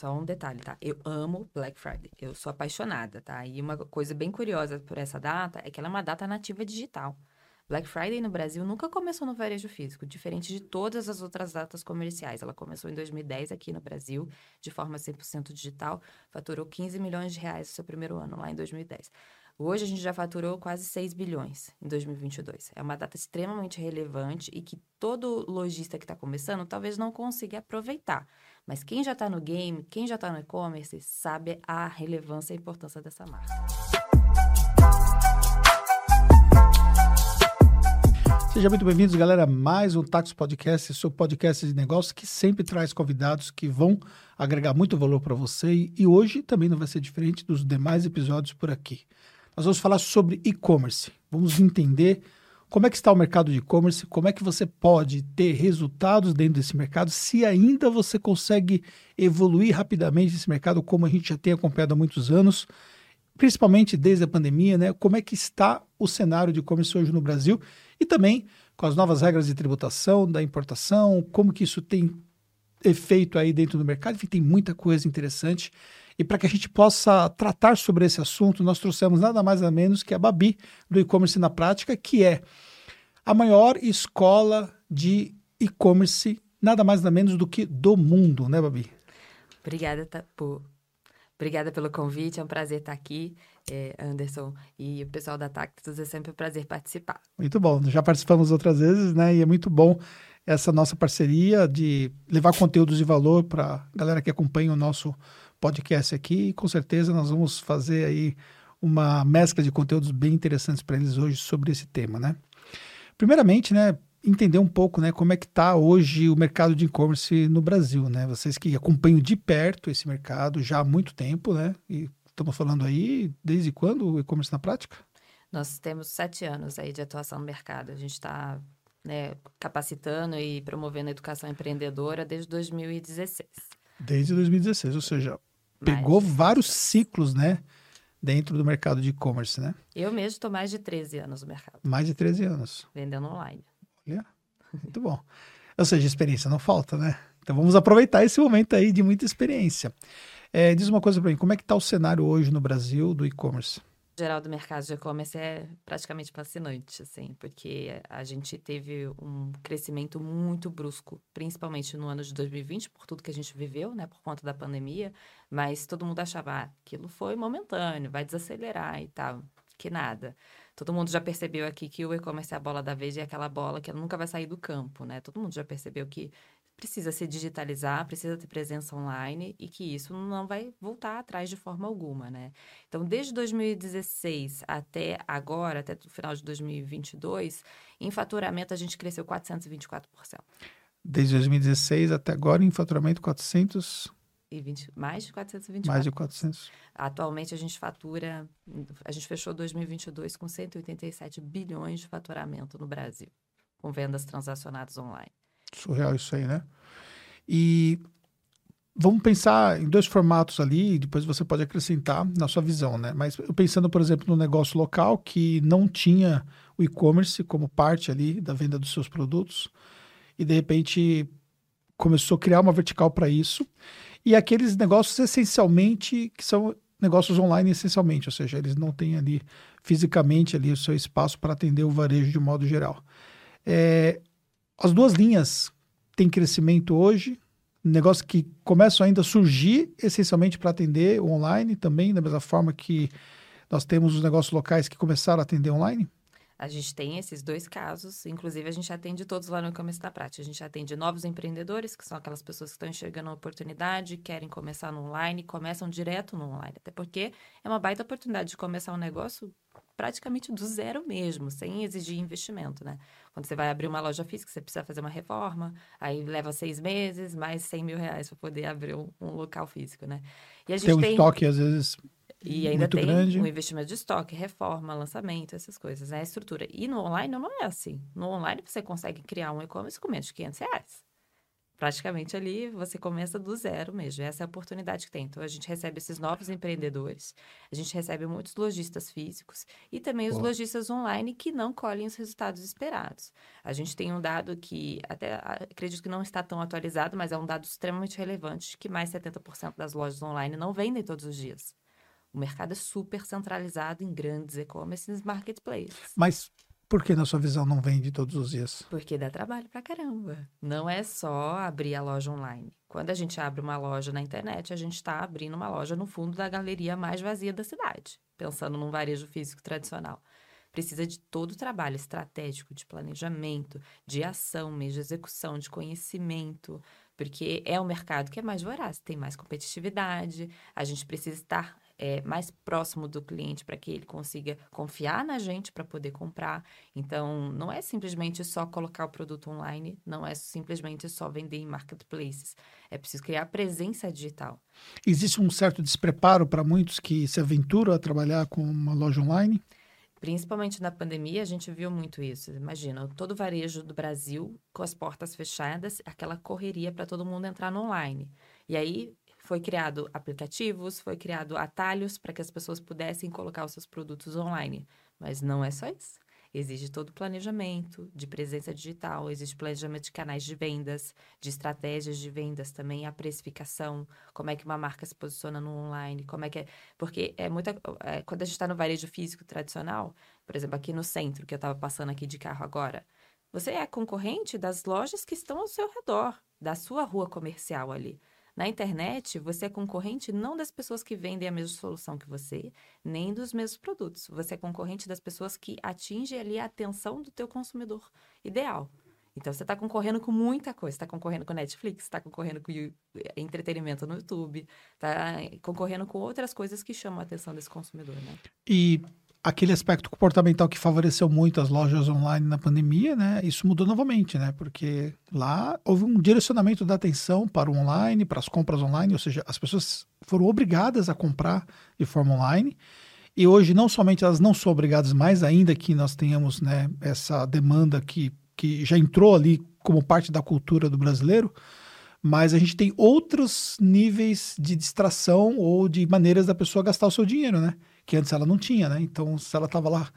só um detalhe, tá? Eu amo Black Friday. Eu sou apaixonada, tá? E uma coisa bem curiosa por essa data é que ela é uma data nativa digital. Black Friday no Brasil nunca começou no varejo físico, diferente de todas as outras datas comerciais. Ela começou em 2010 aqui no Brasil, de forma 100% digital, faturou 15 milhões de reais no seu primeiro ano, lá em 2010. Hoje a gente já faturou quase 6 bilhões em 2022. É uma data extremamente relevante e que todo lojista que está começando talvez não consiga aproveitar. Mas quem já está no game, quem já está no e-commerce, sabe a relevância e a importância dessa marca. Sejam muito bem-vindos, galera, mais um Tax Podcast, seu podcast de negócios que sempre traz convidados que vão agregar muito valor para você e hoje também não vai ser diferente dos demais episódios por aqui. Nós vamos falar sobre e-commerce. Vamos entender como é que está o mercado de e-commerce, como é que você pode ter resultados dentro desse mercado, se ainda você consegue evoluir rapidamente esse mercado, como a gente já tem acompanhado há muitos anos, principalmente desde a pandemia, né? Como é que está o cenário de e-commerce hoje no Brasil e também com as novas regras de tributação, da importação, como que isso tem efeito aí dentro do mercado. Enfim, tem muita coisa interessante. E para que a gente possa tratar sobre esse assunto, nós trouxemos nada mais nada menos que a Babi, do e-commerce na prática, que é a maior escola de e-commerce, nada mais nada menos do que do mundo, né, Babi? Obrigada por Obrigada pelo convite, é um prazer estar aqui, é, Anderson, e o pessoal da Tactus, é sempre um prazer participar. Muito bom, já participamos outras vezes, né? E é muito bom essa nossa parceria de levar conteúdos de valor para a galera que acompanha o nosso podcast aqui. E com certeza nós vamos fazer aí uma mescla de conteúdos bem interessantes para eles hoje sobre esse tema, né? Primeiramente, né, entender um pouco, né, como é que está hoje o mercado de e-commerce no Brasil, né? Vocês que acompanham de perto esse mercado já há muito tempo, né? E estamos falando aí desde quando o e-commerce na prática? Nós temos sete anos aí de atuação no mercado. A gente está né, capacitando e promovendo a educação empreendedora desde 2016. Desde 2016, ou seja, pegou vários ciclos, né? Dentro do mercado de e-commerce, né? Eu mesmo estou mais de 13 anos no mercado. Mais de 13 anos. Vendendo online. Olha, muito bom. Ou seja, experiência não falta, né? Então vamos aproveitar esse momento aí de muita experiência. É, diz uma coisa para mim, como é que está o cenário hoje no Brasil do e-commerce? Geral do mercado de e-commerce é praticamente fascinante, assim, porque a gente teve um crescimento muito brusco, principalmente no ano de 2020, por tudo que a gente viveu, né, por conta da pandemia, mas todo mundo achava, ah, aquilo foi momentâneo, vai desacelerar e tal, que nada. Todo mundo já percebeu aqui que o e-commerce é a bola da vez e é aquela bola que nunca vai sair do campo, né? Todo mundo já percebeu que precisa se digitalizar, precisa ter presença online e que isso não vai voltar atrás de forma alguma, né? Então, desde 2016 até agora, até o final de 2022, em faturamento a gente cresceu 424%. Desde 2016 até agora, em faturamento 400 e 20, mais de 424. Mais de 400. Atualmente a gente fatura, a gente fechou 2022 com 187 bilhões de faturamento no Brasil, com vendas transacionadas online. Surreal isso aí, né? E vamos pensar em dois formatos ali, e depois você pode acrescentar na sua visão, né? Mas pensando, por exemplo, no negócio local que não tinha o e-commerce como parte ali da venda dos seus produtos, e de repente começou a criar uma vertical para isso e aqueles negócios essencialmente que são negócios online essencialmente, ou seja, eles não têm ali fisicamente ali o seu espaço para atender o varejo de modo geral. É, as duas linhas têm crescimento hoje, negócios que começam ainda a surgir essencialmente para atender online também, da mesma forma que nós temos os negócios locais que começaram a atender online? A gente tem esses dois casos, inclusive a gente atende todos lá no e-commerce da prática. A gente atende novos empreendedores, que são aquelas pessoas que estão enxergando a oportunidade, querem começar no online, começam direto no online. Até porque é uma baita oportunidade de começar um negócio praticamente do zero mesmo, sem exigir investimento, né? Quando você vai abrir uma loja física, você precisa fazer uma reforma, aí leva seis meses, mais 100 mil reais para poder abrir um, um, local físico, né? E a gente tem um tem... estoque, às vezes, e ainda Muito tem grande. um investimento de estoque, reforma, lançamento, essas coisas, né? A estrutura. E no online não é assim. No online você consegue criar um e-commerce com menos de 500 reais. Praticamente ali você começa do zero mesmo. Essa é a oportunidade que tem. Então, a gente recebe esses novos empreendedores, a gente recebe muitos lojistas físicos e também os lojistas online que não colhem os resultados esperados. A gente tem um dado que, até acredito que não está tão atualizado, mas é um dado extremamente relevante, que mais 70% das lojas online não vendem todos os dias. O mercado é super centralizado em grandes e-commerce marketplaces. Mas por que, na sua visão, não vende todos os dias? Porque dá trabalho pra caramba. Não é só abrir a loja online. Quando a gente abre uma loja na internet, a gente está abrindo uma loja no fundo da galeria mais vazia da cidade, pensando num varejo físico tradicional. Precisa de todo o trabalho estratégico, de planejamento, de ação mesmo, de execução, de conhecimento, porque é um mercado que é mais voraz, tem mais competitividade, a gente precisa estar é, mais próximo do cliente para que ele consiga confiar na gente para poder comprar. Então, não é simplesmente só colocar o produto online, não é simplesmente só vender em marketplaces. É preciso criar presença digital. Existe um certo despreparo para muitos que se aventuram a trabalhar com uma loja online? Principalmente na pandemia, a gente viu muito isso. Imagina, todo o varejo do Brasil com as portas fechadas, aquela correria para todo mundo entrar no online. E aí foi criado aplicativos, foi criado atalhos para que as pessoas pudessem colocar os seus produtos online. Mas não é só isso. Exige todo o planejamento de presença digital, existe planejamento de canais de vendas, de estratégias de vendas também, a precificação, como é que uma marca se posiciona no online, como é que é. Porque é muita. É, quando a gente está no varejo físico tradicional, por exemplo, aqui no centro, que eu estava passando aqui de carro agora, você é concorrente das lojas que estão ao seu redor, da sua rua comercial ali. Na internet, você é concorrente não das pessoas que vendem a mesma solução que você, nem dos mesmos produtos. Você é concorrente das pessoas que atingem ali a atenção do teu consumidor ideal. Então, você está concorrendo com muita coisa. Está concorrendo com Netflix, está concorrendo com entretenimento no YouTube, está concorrendo com outras coisas que chamam a atenção desse consumidor, né? E aquele aspecto comportamental que favoreceu muito as lojas online na pandemia, né? Isso mudou novamente, né? Porque lá houve um direcionamento da atenção para o online, para as compras online, ou seja, as pessoas foram obrigadas a comprar de forma online. E hoje não somente elas não são obrigadas, mais ainda que nós tenhamos, né, essa demanda que que já entrou ali como parte da cultura do brasileiro, mas a gente tem outros níveis de distração ou de maneiras da pessoa gastar o seu dinheiro, né? Que antes ela não tinha, né? Então, se ela estava lá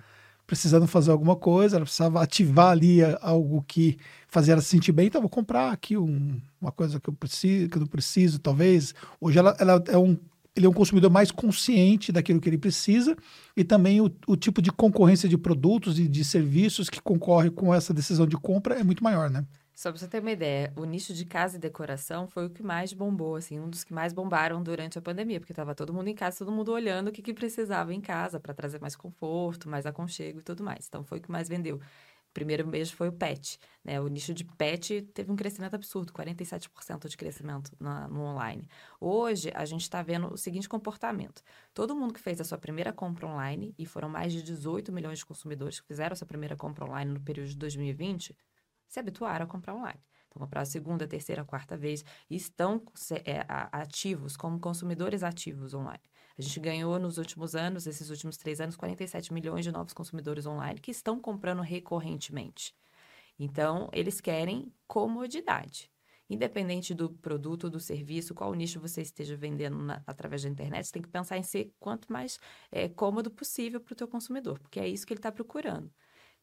precisando fazer alguma coisa, ela precisava ativar ali algo que fazia ela se sentir bem, então vou comprar aqui um, uma coisa que eu preciso, que eu não preciso, talvez. Hoje ela, ela é um ele é um consumidor mais consciente daquilo que ele precisa e também o, o tipo de concorrência de produtos e de serviços que concorre com essa decisão de compra é muito maior, né? Só para você ter uma ideia, o nicho de casa e decoração foi o que mais bombou, assim, um dos que mais bombaram durante a pandemia, porque estava todo mundo em casa, todo mundo olhando o que, que precisava em casa para trazer mais conforto, mais aconchego e tudo mais. Então foi o que mais vendeu. Primeiro mês foi o pet, né? O nicho de pet teve um crescimento absurdo, 47% de crescimento na, no online. Hoje a gente está vendo o seguinte comportamento: todo mundo que fez a sua primeira compra online e foram mais de 18 milhões de consumidores que fizeram a sua primeira compra online no período de 2020 se habituaram a comprar online. Então, comprar a segunda, terceira, quarta vez estão é, ativos como consumidores ativos online. A gente ganhou nos últimos anos, esses últimos três anos, 47 milhões de novos consumidores online que estão comprando recorrentemente. Então, eles querem comodidade. Independente do produto, do serviço, qual nicho você esteja vendendo na, através da internet, você tem que pensar em ser quanto mais é, cômodo possível para o teu consumidor, porque é isso que ele está procurando.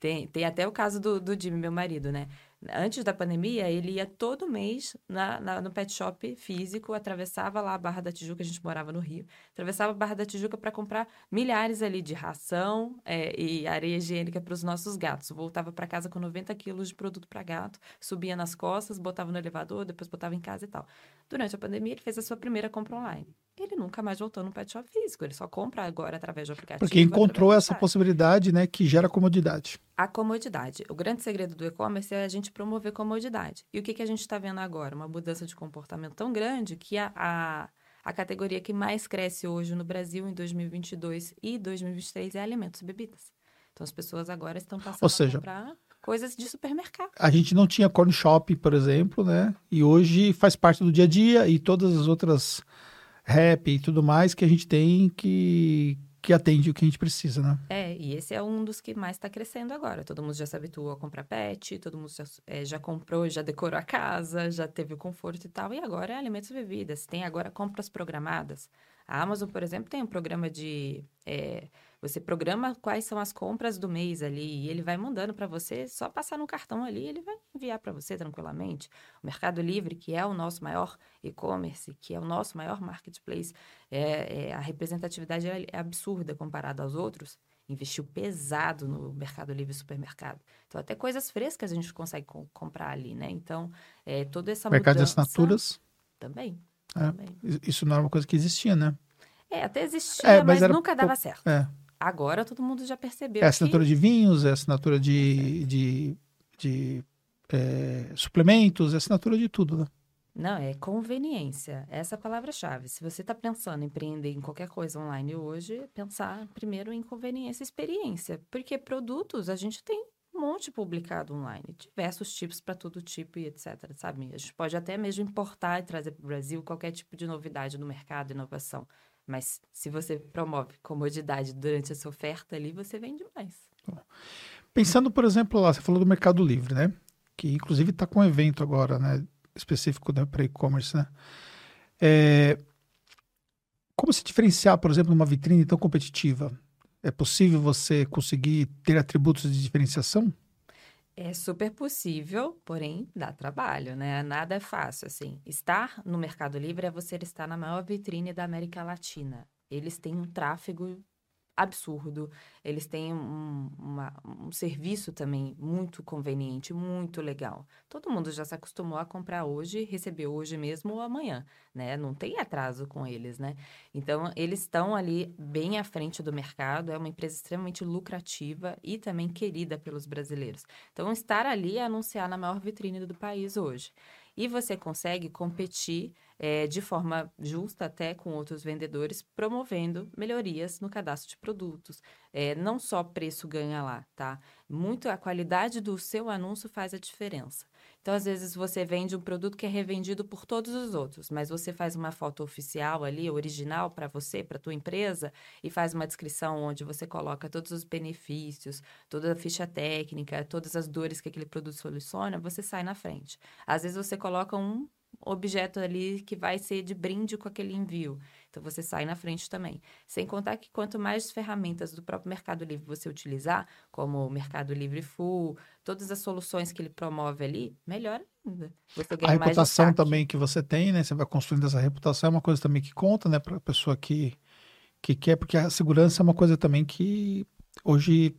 Tem, tem até o caso do, do Jimmy, meu marido, né? Antes da pandemia, ele ia todo mês na, na, no pet shop físico, atravessava lá a Barra da Tijuca, a gente morava no Rio, atravessava a Barra da Tijuca para comprar milhares ali de ração é, e areia higiênica para os nossos gatos. Voltava para casa com 90 quilos de produto para gato, subia nas costas, botava no elevador, depois botava em casa e tal. Durante a pandemia, ele fez a sua primeira compra online ele nunca mais voltou no pet shop físico. Ele só compra agora através do aplicativo. Porque encontrou essa possibilidade, né, que gera comodidade. A comodidade. O grande segredo do e-commerce é a gente promover comodidade. E o que, que a gente está vendo agora? Uma mudança de comportamento tão grande que a, a, a categoria que mais cresce hoje no Brasil em 2022 e 2023 é alimentos e bebidas. Então as pessoas agora estão passando Ou seja, a comprar coisas de supermercado. A gente não tinha corn shop, por exemplo, né? E hoje faz parte do dia a dia e todas as outras rap e tudo mais que a gente tem que que atende o que a gente precisa, né? É, e esse é um dos que mais está crescendo agora. Todo mundo já se habituou a comprar pet, todo mundo já, é, já, comprou, já decorou a casa, já teve o conforto e tal. E agora é alimentos e bebidas. Tem agora compras programadas. A Amazon, por exemplo, tem um programa de. É, você programa quais são as compras do mês ali e ele vai mandando para você, só passar no cartão ali, ele vai enviar para você tranquilamente. O Mercado Livre, que é o nosso maior e-commerce, que é o nosso maior marketplace, é, é, a representatividade é, é absurda comparada aos outros. Investiu pesado no Mercado Livre supermercado. Então, até coisas frescas a gente consegue co comprar ali, né? Então, é, toda essa Mercado mudança... de assinaturas? Também. É, também. Isso não era uma coisa que existia, né? É, até existia, É, mas, mas nunca dava pouco- certo. É. Agora todo mundo já percebeu É assinatura que... de vinhos, é assinatura de, de, de é, suplementos, é assinatura de tudo, né? Não, é conveniência. Essa é a palavra-chave. Se você está pensando em empreender em qualquer coisa online hoje, pensar primeiro em conveniência e experiência. Porque produtos a gente tem um monte publicado online, diversos tipos para todo tipo e etc, sabe? A gente pode até mesmo importar e trazer para o Brasil qualquer tipo de novidade no mercado, inovação. Mas se você promove comodidade durante essa oferta ali, você vende mais. Pensando, por exemplo, lá, você falou do Mercado Livre, né? Que inclusive está com um evento agora, né? Específico né, para e-commerce, né? É, Como se diferenciar, por exemplo, numa vitrine tão competitiva? É possível você conseguir ter atributos de diferenciação? É super possível, porém dá trabalho, né? Nada é fácil, assim. Estar no Mercado Livre é você estar na maior vitrine da América Latina. Eles têm um tráfego absurdo, eles têm um, uma- um serviço também muito conveniente, muito legal. Todo mundo já se acostumou a comprar hoje, receber hoje mesmo ou amanhã, né? Não tem atraso com eles, né? Então, eles estão ali bem à frente do mercado, é uma empresa extremamente lucrativa e também querida pelos brasileiros. Então, estar ali é anunciar na maior vitrine do país hoje. E você consegue competir eh, de forma justa até com outros vendedores, promovendo melhorias no cadastro de produtos. Eh, não só preço ganha lá, tá? Muito a qualidade do seu anúncio faz a diferença. Então, às vezes, você vende um produto que é revendido por todos os outros, mas você faz uma foto oficial ali, original para você, para tua empresa, e faz uma descrição onde você coloca todos os benefícios, toda a ficha técnica, todas as dores que aquele produto soluciona, você sai na frente. Às vezes você coloca um objeto ali que vai ser de brinde com aquele envio. Então você sai na frente também. Sem contar que quanto mais ferramentas do próprio Mercado Livre você utilizar, como o Mercado Livre Full, todas as soluções que ele promove ali, melhor ainda. Você A reputação também que você tem, né? Você vai construindo essa reputação, é uma coisa também que conta, né? Para a pessoa que, que quer, porque a segurança é uma coisa também que hoje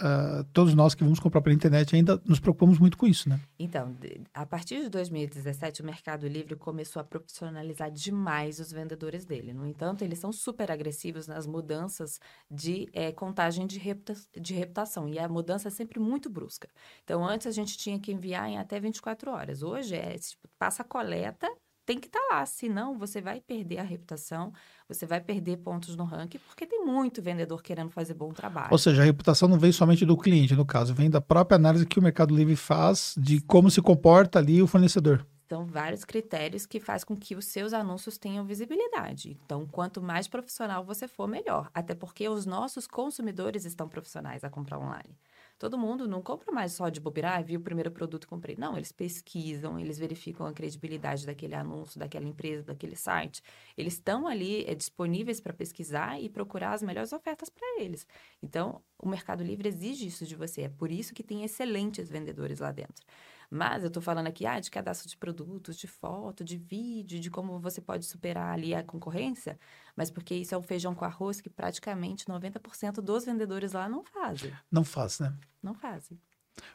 ah, todos nós que vamos comprar pela internet ainda nos preocupamos muito com isso, né? Então, a partir de 2017, o Mercado Livre começou a profissionalizar demais os vendedores dele. No entanto, eles são super agressivos nas mudanças de eh, contagem de, reputa- de reputação. E a mudança é sempre muito brusca. Então, antes a gente tinha que enviar em até 24 horas. Hoje é, tipo, passa a coleta, tem que estar lá. Senão, você vai perder a reputação, você vai perder pontos no ranking, porque tem muito vendedor querendo fazer bom trabalho. Ou seja, a reputação não vem somente do cliente, no caso, vem da própria análise que o Mercado Livre faz de como se comporta ali o fornecedor. São vários critérios que faz com que os seus anúncios tenham visibilidade. Então, quanto mais profissional você for, melhor. Até porque os nossos consumidores estão profissionais a comprar online. Todo mundo não compra mais só de bobeira, ah, vi o primeiro produto e comprei. Não, eles pesquisam, eles verificam a credibilidade daquele anúncio, daquela empresa, daquele site. Eles estão ali é, disponíveis para pesquisar e procurar as melhores ofertas para eles. Então, o Mercado Livre exige isso de você. É por isso que tem excelentes vendedores lá dentro. Mas eu estou falando aqui ah, de cadastro de produtos, de foto, de vídeo, de como você pode superar ali a concorrência, mas porque isso é um feijão com arroz que praticamente 90% dos vendedores lá não fazem. Não faz, né? Não fazem.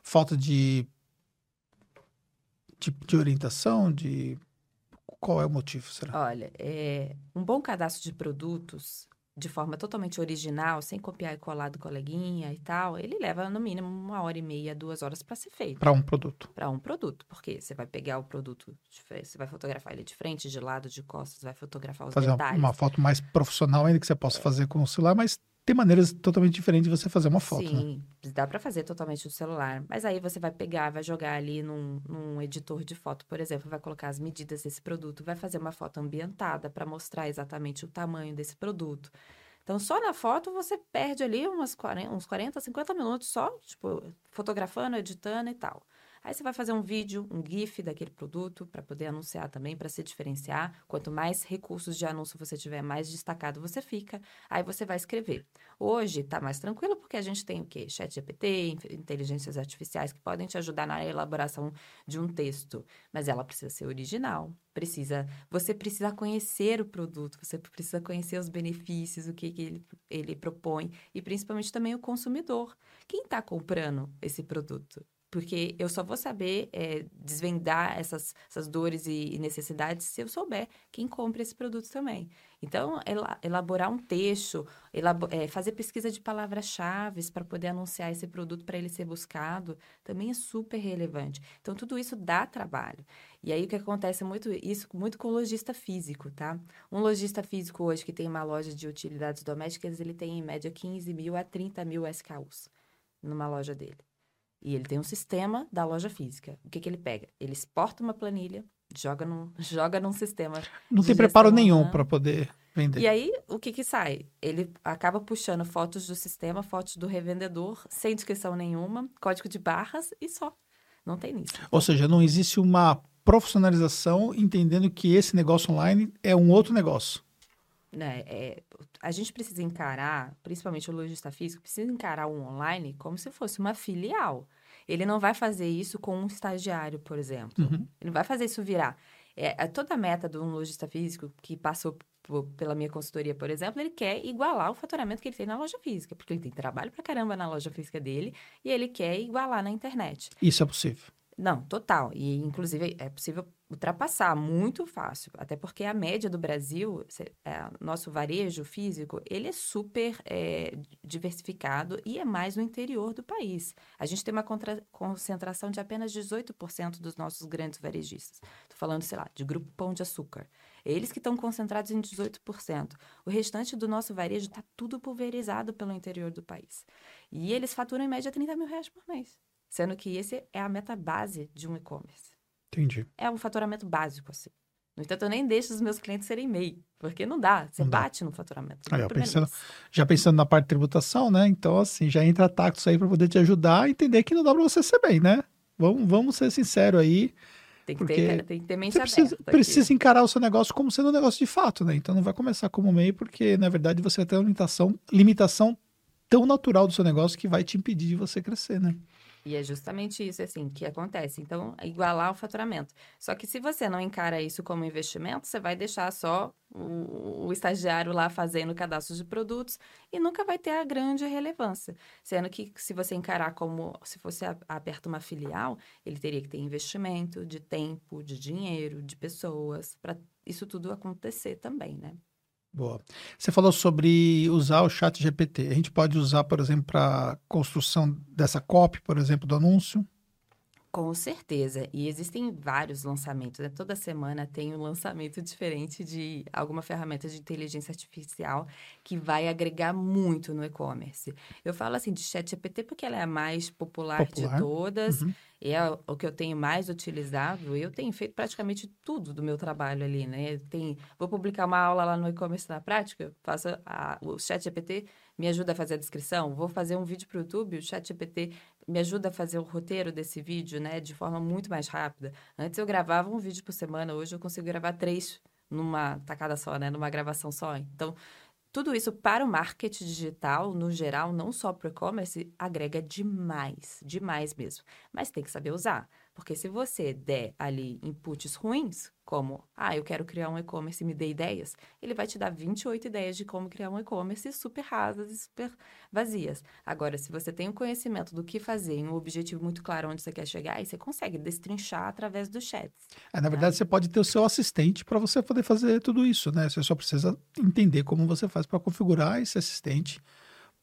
Falta de tipo de orientação, de qual é o motivo, será? Olha, é, um bom cadastro de produtos de forma totalmente original, sem copiar e colar do coleguinha e tal, ele leva no mínimo uma hora e meia, duas horas para ser feito. Para um produto. para um produto, porque você vai pegar o produto, você vai fotografar ele de frente, de lado, de costas, vai fotografar os Fazer detalhes. uma foto mais profissional ainda que você possa fazer com o celular, mas tem maneiras totalmente diferentes de você fazer uma foto, né? Sim, dá para fazer totalmente no celular. Mas aí você vai pegar, vai jogar ali num, num editor de foto, por exemplo, vai colocar as medidas desse produto, vai fazer uma foto ambientada para mostrar exatamente o tamanho desse produto. Então, só na foto você perde ali umas 40, uns 40, 50 minutos só, tipo, fotografando, editando e tal. Aí você vai fazer um vídeo, um GIF daquele produto para poder anunciar também, para se diferenciar. Quanto mais recursos de anúncio você tiver, mais destacado você fica. Aí você vai escrever. Hoje está mais tranquilo porque a gente tem o quê? Chat GPT, inteligências artificiais que podem te ajudar na elaboração de um texto, mas ela precisa ser original. Precisa, você precisa conhecer o produto, você precisa conhecer os benefícios, o que, que ele, ele propõe e principalmente também o consumidor. Quem está comprando esse produto? Porque eu só vou saber é, desvendar essas, essas dores e, necessidades se eu souber quem compra esse produto também. Então, elaborar um texto, elabor é, fazer pesquisa de palavras-chave para poder anunciar esse produto para ele ser buscado, também é super relevante. Então, tudo isso dá trabalho. E aí, o que acontece muito, isso muito com o lojista físico, tá? Um lojista físico hoje que tem uma loja de utilidades domésticas, ele tem em média 15 mil a 30 mil SKUs numa loja dele. E ele tem um sistema da loja física. O que, que ele pega? Ele exporta uma planilha, joga num, joga num sistema. Não tem preparo nenhum para poder vender. E aí, o que, que sai? Ele acaba puxando fotos do sistema, fotos do revendedor, sem descrição nenhuma, código de barras e só. Não tem nisso. Ou seja, não existe uma profissionalização entendendo que esse negócio online é um outro negócio. Né, é, a gente precisa encarar, principalmente o lojista físico, precisa encarar o online como se fosse uma filial. Ele não vai fazer isso com um estagiário, por exemplo. Uhum. Ele não vai fazer isso virar. É, é, toda a meta de um lojista físico que passou pela minha consultoria, por exemplo, ele quer igualar o faturamento que ele tem na loja física, porque ele tem trabalho pra caramba na loja física dele e ele quer igualar na internet. Isso é possível. Não, total. E, inclusive, é possível ultrapassar muito fácil. Até porque a média do Brasil, é, nosso varejo físico, ele é super é, diversificado e é mais no interior do país. A gente tem uma concentração de apenas 18% dos nossos grandes varejistas. Estou falando, sei lá, de Grupo Pão de Açúcar. Eles que estão concentrados em 18%. O restante do nosso varejo está tudo pulverizado pelo interior do país. E eles faturam em média 30 mil reais por mês sendo que esse é a meta base de um e-commerce. Entendi. É um faturamento básico, assim. No entanto, eu nem deixo os meus clientes serem MEI, porque não dá, você não bate dá. no faturamento. Aí, pensando, já pensando na parte de tributação, né? Então, assim, já entra Tactus aí para poder te ajudar a entender que não dá para você ser bem, né? Vamos, vamos ser sinceros aí. Tem que, ter, tem que ter mente você precisa, precisa encarar o seu negócio como sendo um negócio de fato, né? Então não vai começar como MEI, porque na verdade você vai ter uma limitação, limitação tão natural do seu negócio que vai te impedir de você crescer, né? E é justamente isso, assim, que acontece. Então, igualar o faturamento. Só que se você não encara isso como investimento, você vai deixar só o, o estagiário lá fazendo cadastro de produtos e nunca vai ter a grande relevância. Sendo que se você encarar como se fosse aberto uma filial, ele teria que ter investimento de tempo, de dinheiro, de pessoas, para isso tudo acontecer também, né? Boa. Você falou sobre usar o chat GPT. A gente pode usar, por exemplo, para construção dessa copy, por exemplo, do anúncio? Com certeza. E existem vários lançamentos. Né? Toda semana tem um lançamento diferente de alguma ferramenta de inteligência artificial que vai agregar muito no e-commerce. Eu falo assim de ChatGPT porque ela é a mais popular, popular. de todas. Uhum. E é o que eu tenho mais utilizado. Eu tenho feito praticamente tudo do meu trabalho ali, né? Tem, vou publicar uma aula lá no e-commerce na prática, faço a, o ChatGPT me ajuda a fazer a descrição. Vou fazer um vídeo para o YouTube, o ChatGPT me ajuda a fazer o roteiro desse vídeo, né, de forma muito mais rápida. Antes eu gravava um vídeo por semana, hoje eu consigo gravar três numa tacada só, né, numa gravação só. Então, tudo isso para o marketing digital, no geral, não só para o e-commerce, agrega demais, demais mesmo. Mas tem que saber usar. Porque se você der ali inputs ruins, como, ah, eu quero criar um e-commerce e me dê ideias, ele vai te dar 28 ideias de como criar um e-commerce super rasas e super vazias. Agora, se você tem o um conhecimento do que fazer e um objetivo muito claro onde você quer chegar, aí você consegue destrinchar através dos chats. É, na verdade, né? você pode ter o seu assistente para você poder fazer tudo isso, né? Você só precisa entender como você faz para configurar esse assistente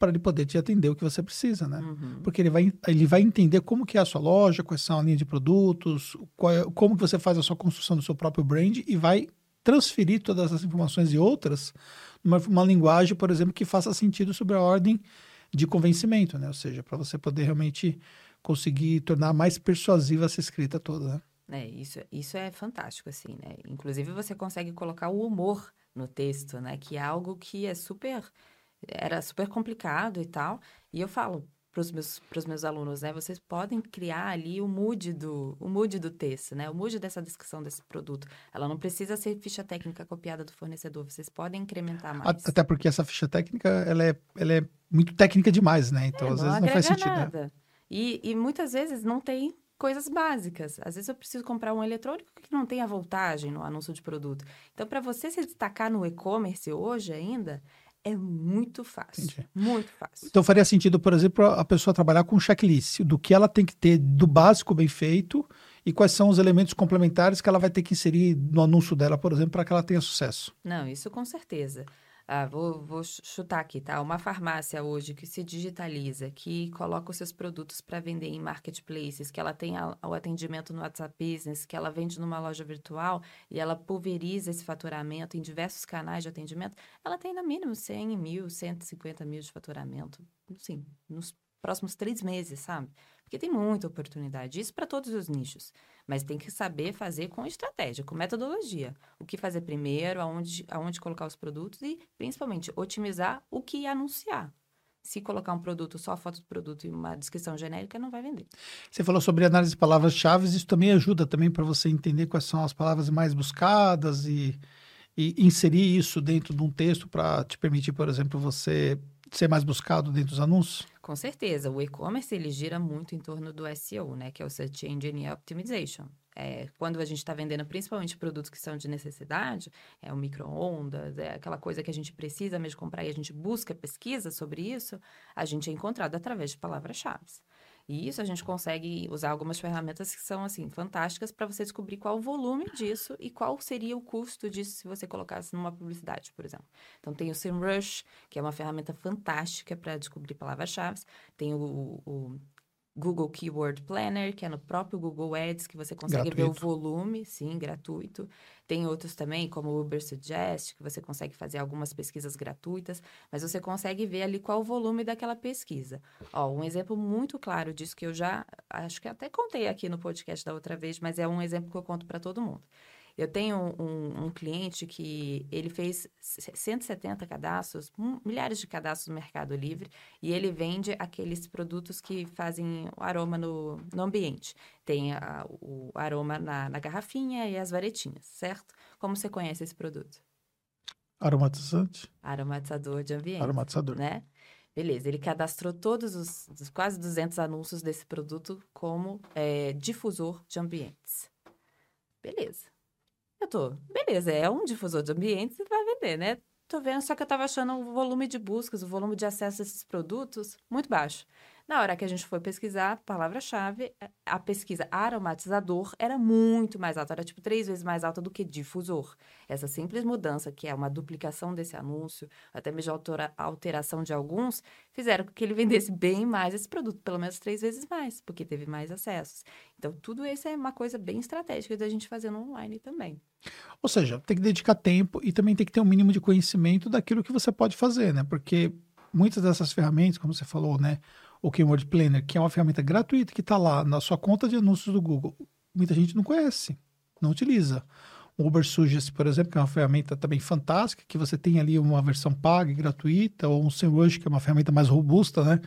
para ele poder te atender o que você precisa, né? Uhum. Porque ele vai, ele vai entender como que é a sua loja, quais são a linha de produtos, é, como que você faz a sua construção do seu próprio brand e vai transferir todas essas informações e outras numa uma linguagem, por exemplo, que faça sentido sobre a ordem de convencimento, né? Ou seja, para você poder realmente conseguir tornar mais persuasiva essa escrita toda, né? É, isso, isso é fantástico, assim, né? Inclusive, você consegue colocar o humor no texto, né? Que é algo que é super era super complicado e tal. E eu falo para os meus, pros meus alunos, né? Vocês podem criar ali o mood do, o mood do texto, né? O mood dessa descrição desse produto. Ela não precisa ser ficha técnica copiada do fornecedor. Vocês podem incrementar mais. Até porque essa ficha técnica, ela é, ela é muito técnica demais, né? Então, É, às vezes não faz sentido. né? nada. E, e muitas vezes não tem coisas básicas. Às vezes eu preciso comprar um eletrônico que não tem a voltagem no anúncio de produto. Então, para você se destacar no e-commerce hoje ainda, é muito fácil. Entendi. Muito fácil. Então faria sentido, por exemplo, a pessoa trabalhar com um checklist do que ela tem que ter do básico bem feito e quais são os elementos complementares que ela vai ter que inserir no anúncio dela, por exemplo, para que ela tenha sucesso. Não, isso com certeza. Ah, vou, vou ch- chutar aqui, tá? Uma farmácia hoje que se digitaliza, que coloca os seus produtos para vender em marketplaces, que ela tem a- o atendimento no WhatsApp Business, que ela vende numa loja virtual e ela pulveriza esse faturamento em diversos canais de atendimento, ela tem no mínimo 100 mil, 150 mil de faturamento, assim, nos próximos três meses, sabe? Porque tem muita oportunidade. Isso para todos os nichos. Mas tem que saber fazer com estratégia, com metodologia. O que fazer primeiro, aonde, aonde colocar os produtos e, principalmente, otimizar o que anunciar. Se colocar um produto, só a foto do produto e uma descrição genérica, não vai vender. Você falou sobre análise de palavras-chave, isso também ajuda também para você entender quais são as palavras mais buscadas e, e inserir isso dentro de um texto para te permitir, por exemplo, você ser mais buscado dentro dos anúncios? Com certeza, o e-commerce ele gira muito em torno do SEO, né, que é o Search Engine Optimization. É, quando a gente está vendendo principalmente produtos que são de necessidade, é o micro-ondas, é aquela coisa que a gente precisa mesmo comprar e a gente busca pesquisa sobre isso, a gente é encontrado através de palavras-chave. E isso a gente consegue usar algumas ferramentas que são, assim, fantásticas para você descobrir qual o volume disso e qual seria o custo disso se você colocasse numa publicidade, por exemplo. Então, tem o SEMrush, que é uma ferramenta fantástica para descobrir palavras-chave. Tem o, o Google Keyword Planner, que é no próprio Google Ads, que você consegue ver o Gratuito. volume, sim, gratuito. Tem outros também, como o Uber Suggest, que você consegue fazer algumas pesquisas gratuitas, mas você consegue ver ali qual o volume daquela pesquisa. Ó, um exemplo muito claro disso que eu já, acho que até contei aqui no podcast da outra vez, mas é um exemplo que eu conto para todo mundo. Eu tenho um, um cliente que ele fez 170 cadastros, milhares de cadastros no Mercado Livre, e ele vende aqueles produtos que fazem o aroma no, no ambiente. Tem a- o aroma na, na garrafinha e as varetinhas, certo? Como você conhece esse produto? Aromatizante, Aromatizador de ambiente, aromatizador. né? Beleza, ele cadastrou todos os, os quase 200 anúncios desse produto como é, difusor de ambientes. Beleza. Eu tô, beleza, é um difusor de ambientes e vai vender, né? Tô vendo, só que eu tava achando o volume de buscas, o volume de acesso a esses produtos muito baixo. Na hora que a gente foi pesquisar, palavra-chave, a pesquisa aromatizador era muito mais alta, era tipo três vezes mais alta do que difusor. Essa simples mudança, que é uma duplicação desse anúncio, até mesmo alteração de alguns, fizeram com que ele vendesse bem mais esse produto, pelo menos três vezes mais, porque teve mais acessos. Então, tudo isso é uma coisa bem estratégica da gente fazer no online também. Ou seja, tem que dedicar tempo e também tem que ter um mínimo de conhecimento daquilo que você pode fazer, né? Porque muitas dessas ferramentas, como você falou, né? O Keyword Planner, que é uma ferramenta gratuita que está lá na sua conta de anúncios do Google, muita gente não conhece, não utiliza. O Uber Suggest, por exemplo, que é uma ferramenta também fantástica, que você tem ali uma versão paga e gratuita, ou um SEMrush, que é uma ferramenta mais robusta, né?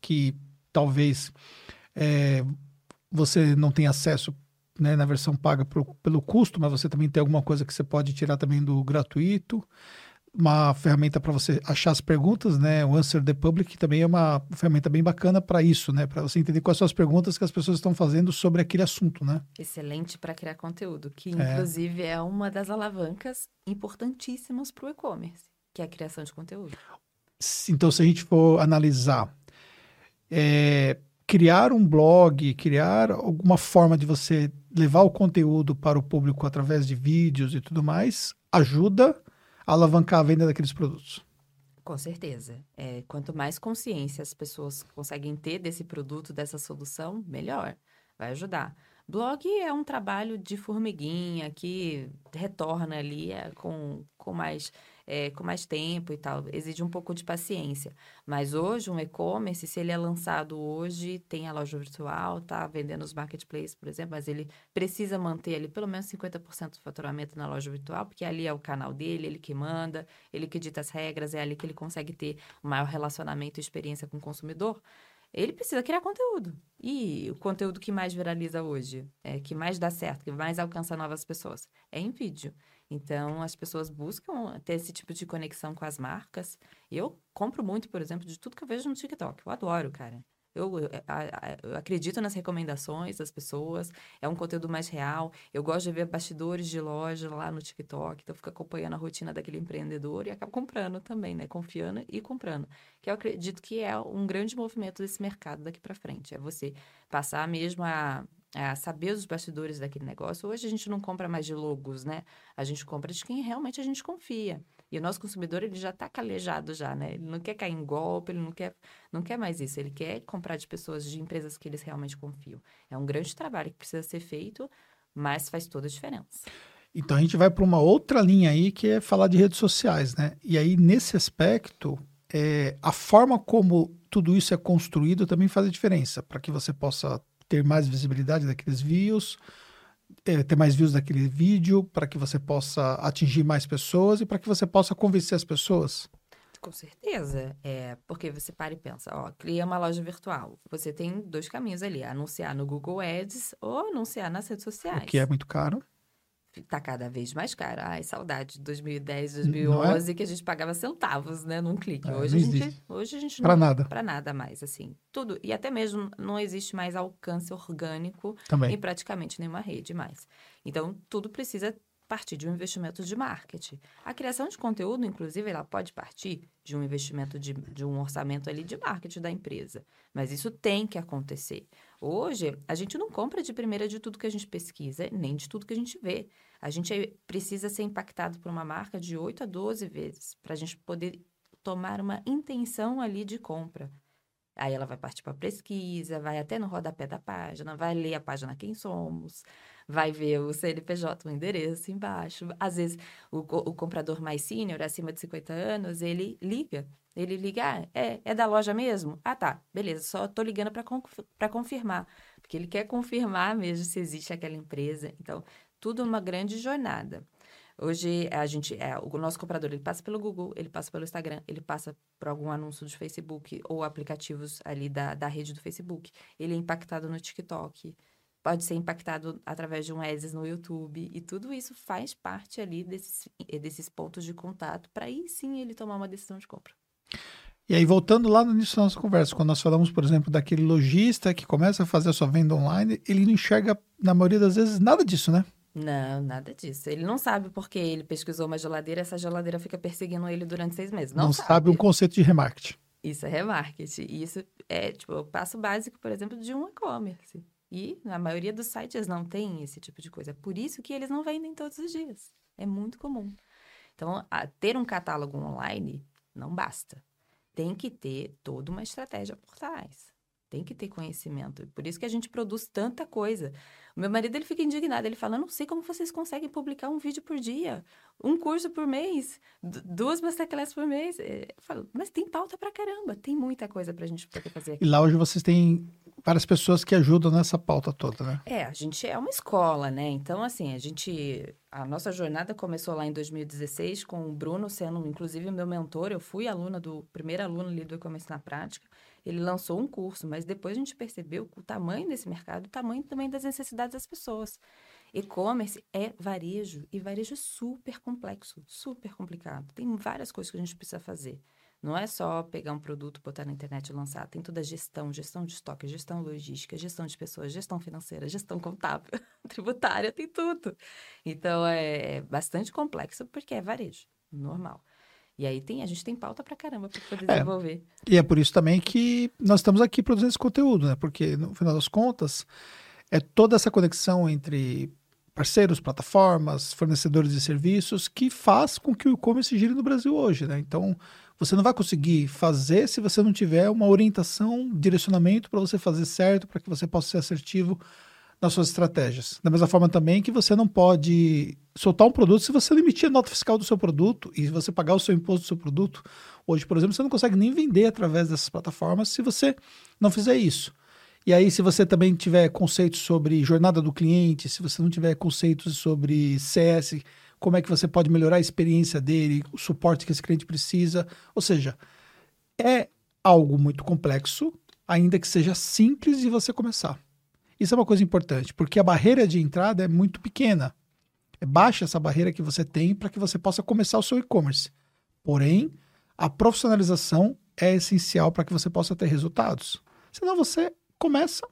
Que talvez é, você não tenha acesso né, na versão paga pro- pelo custo, mas você também tem alguma coisa que você pode tirar também do gratuito. Uma ferramenta para você achar as perguntas, né? O Answer the Public também é uma ferramenta bem bacana para isso, né? Para você entender quais são as perguntas que as pessoas estão fazendo sobre aquele assunto, né? Excelente para criar conteúdo, que É. inclusive é uma das alavancas importantíssimas para o e-commerce, que é a criação de conteúdo. Então, se a gente for analisar, é, criar um blog, criar alguma forma de você levar o conteúdo para o público através de vídeos e tudo mais, ajuda alavancar a venda daqueles produtos. Com certeza. É, quanto mais consciência as pessoas conseguem ter desse produto, dessa solução, melhor. Vai ajudar. Blog é um trabalho de formiguinha que retorna ali é, com, com mais é, com mais tempo e tal, exige um pouco de paciência. Mas hoje, um e-commerce, se ele é lançado hoje, tem a loja virtual, tá vendendo os marketplaces, por exemplo, mas ele precisa manter ali pelo menos 50% do faturamento na loja virtual, porque ali é o canal dele, ele que manda, ele que dita as regras, é ali que ele consegue ter um maior relacionamento e experiência com o consumidor ele precisa criar conteúdo. E o conteúdo que mais viraliza hoje, é, que mais dá certo, que mais alcança novas pessoas, é em vídeo. Então, as pessoas buscam ter esse tipo de conexão com as marcas. Eu compro muito, por exemplo, de tudo que eu vejo no TikTok. Eu adoro, cara. Eu, eu, eu, acredito nas recomendações das pessoas, é um conteúdo mais real. Eu gosto de ver bastidores de loja lá no TikTok, então fico acompanhando a rotina daquele empreendedor e acabo comprando também, né? Confiando e comprando. Que eu acredito que é um grande movimento desse mercado daqui para frente. É você passar mesmo a a saber os bastidores daquele negócio. Hoje a gente não compra mais de logos, né? A gente compra de quem realmente a gente confia. E o nosso consumidor, ele já está calejado já, né? Ele não quer cair em golpe, ele não quer, não quer mais isso. Ele quer comprar de pessoas, de empresas que eles realmente confiam. É um grande trabalho que precisa ser feito, mas faz toda a diferença. Então a gente vai para uma outra linha aí que é falar de redes sociais, né? E aí nesse aspecto, é, a forma como tudo isso é construído também faz a diferença para que você possa ter mais visibilidade daqueles views, é, ter mais views daquele vídeo, para que você possa atingir mais pessoas e para que você possa convencer as pessoas? Com certeza. É, porque você para e pensa, ó, cria uma loja virtual. Você tem dois caminhos ali, anunciar no Google Ads ou anunciar nas redes sociais. O que é muito caro tá cada vez mais caro. Ai, saudade de 2010, 2011, é? que a gente pagava centavos, né, num clique. É, hoje, a gente, hoje a gente para nada. Para nada mais, assim. Tudo. E até mesmo não existe mais alcance orgânico Também. em praticamente nenhuma rede mais. Então, tudo precisa partir de um investimento de marketing. A criação de conteúdo, inclusive, ela pode partir de um investimento de, de um orçamento ali de marketing da empresa. Mas isso tem que acontecer. Hoje, a gente não compra de primeira de tudo que a gente pesquisa, nem de tudo que a gente vê. A gente precisa ser impactado por uma marca de 8 a 12 vezes para a gente poder tomar uma intenção ali de compra. Aí ela vai partir para pesquisa, vai até no rodapé da página, vai ler a página Quem Somos, vai ver o CNPJ, o endereço embaixo. Às vezes, o, o comprador mais sênior, acima de 50 anos, ele liga. Ele liga, ah, é, é da loja mesmo? Ah, tá, beleza, só tô ligando para confirmar. Porque ele quer confirmar mesmo se existe aquela empresa. Então, tudo uma grande jornada. Hoje a gente, é, o nosso comprador, ele passa pelo Google, ele passa pelo Instagram, ele passa por algum anúncio do Facebook ou aplicativos ali da, da rede do Facebook. Ele é impactado no TikTok pode ser impactado através de um ads no YouTube e tudo isso faz parte ali desses, desses pontos de contato para aí sim ele tomar uma decisão de compra. E aí, voltando lá no início da nossa conversa, quando nós falamos, por exemplo, daquele lojista que começa a fazer a sua venda online, ele não enxerga, na maioria das vezes, nada disso, né? Não, nada disso. Ele não sabe porque ele pesquisou uma geladeira, essa geladeira fica perseguindo ele durante seis meses. Não, não sabe. sabe um conceito de remarketing. Isso é remarketing. Isso é, tipo, o passo básico, por exemplo, de um e-commerce. E na maioria dos sites não tem esse tipo de coisa. É por isso que eles não vendem todos os dias. É muito comum. Então, ter um catálogo online não basta. Tem que ter toda uma estratégia por trás. Tem que ter conhecimento. Por isso que a gente produz tanta coisa. O meu marido ele fica indignado. Ele fala: não sei como vocês conseguem publicar um vídeo por dia, um curso por mês, duas masterclass por mês. É, eu falo, mas tem pauta pra caramba. Tem muita coisa pra gente poder fazer aqui. E lá hoje vocês têm várias pessoas que ajudam nessa pauta toda, né? É, a gente é uma escola, né? Então, assim, a gente. A nossa jornada começou lá em 2016 com o Bruno sendo, inclusive, meu mentor. Eu fui aluna do primeiro aluno ali do e-commerce na prática. Ele lançou um curso, mas depois a gente percebeu o tamanho desse mercado, o tamanho também das necessidades das pessoas. E-commerce é varejo e varejo é super complexo, super complicado. Tem várias coisas que a gente precisa fazer. Não é só pegar um produto, botar na internet e lançar. Tem toda a gestão, gestão de estoque, gestão logística, gestão de pessoas, gestão financeira, gestão contábil, tributária, tem tudo. Então é bastante complexo porque é varejo, normal. E aí tem, a gente tem pauta pra caramba para poder é, desenvolver. E é por isso também que nós estamos aqui produzindo esse conteúdo, né? Porque no final das contas é toda essa conexão entre parceiros, plataformas, fornecedores de serviços que faz com que o e-commerce gire no Brasil hoje, né? Então, você não vai conseguir fazer se você não tiver uma orientação, direcionamento para você fazer certo, para que você possa ser assertivo nas suas estratégias. Da mesma forma também que você não pode soltar um produto se você não emitir a nota fiscal do seu produto e você pagar o seu imposto do seu produto. Hoje, por exemplo, você não consegue nem vender através dessas plataformas se você não fizer isso. E aí, se você também tiver conceitos sobre jornada do cliente, se você não tiver conceitos sobre CS, como é que você pode melhorar a experiência dele, o suporte que esse cliente precisa. Ou seja, é algo muito complexo, ainda que seja simples de você começar. Isso é uma coisa importante, porque a barreira de entrada é muito pequena. É baixa essa barreira que você tem para que você possa começar o seu e-commerce. Porém, a profissionalização é essencial para que você possa ter resultados. Senão você começa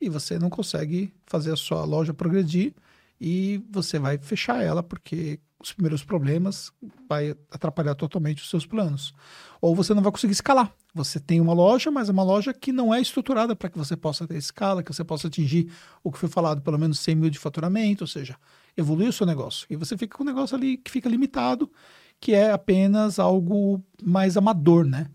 e você não consegue fazer a sua loja progredir e você vai fechar ela porque os primeiros problemas vai atrapalhar totalmente os seus planos. Ou você não vai conseguir escalar. Você tem uma loja, mas é uma loja que não é estruturada para que você possa ter escala, que você possa atingir o que foi falado, pelo menos 100 mil de faturamento, ou seja, evoluir o seu negócio. E você fica com um negócio ali que fica limitado, que é apenas algo mais amador, né?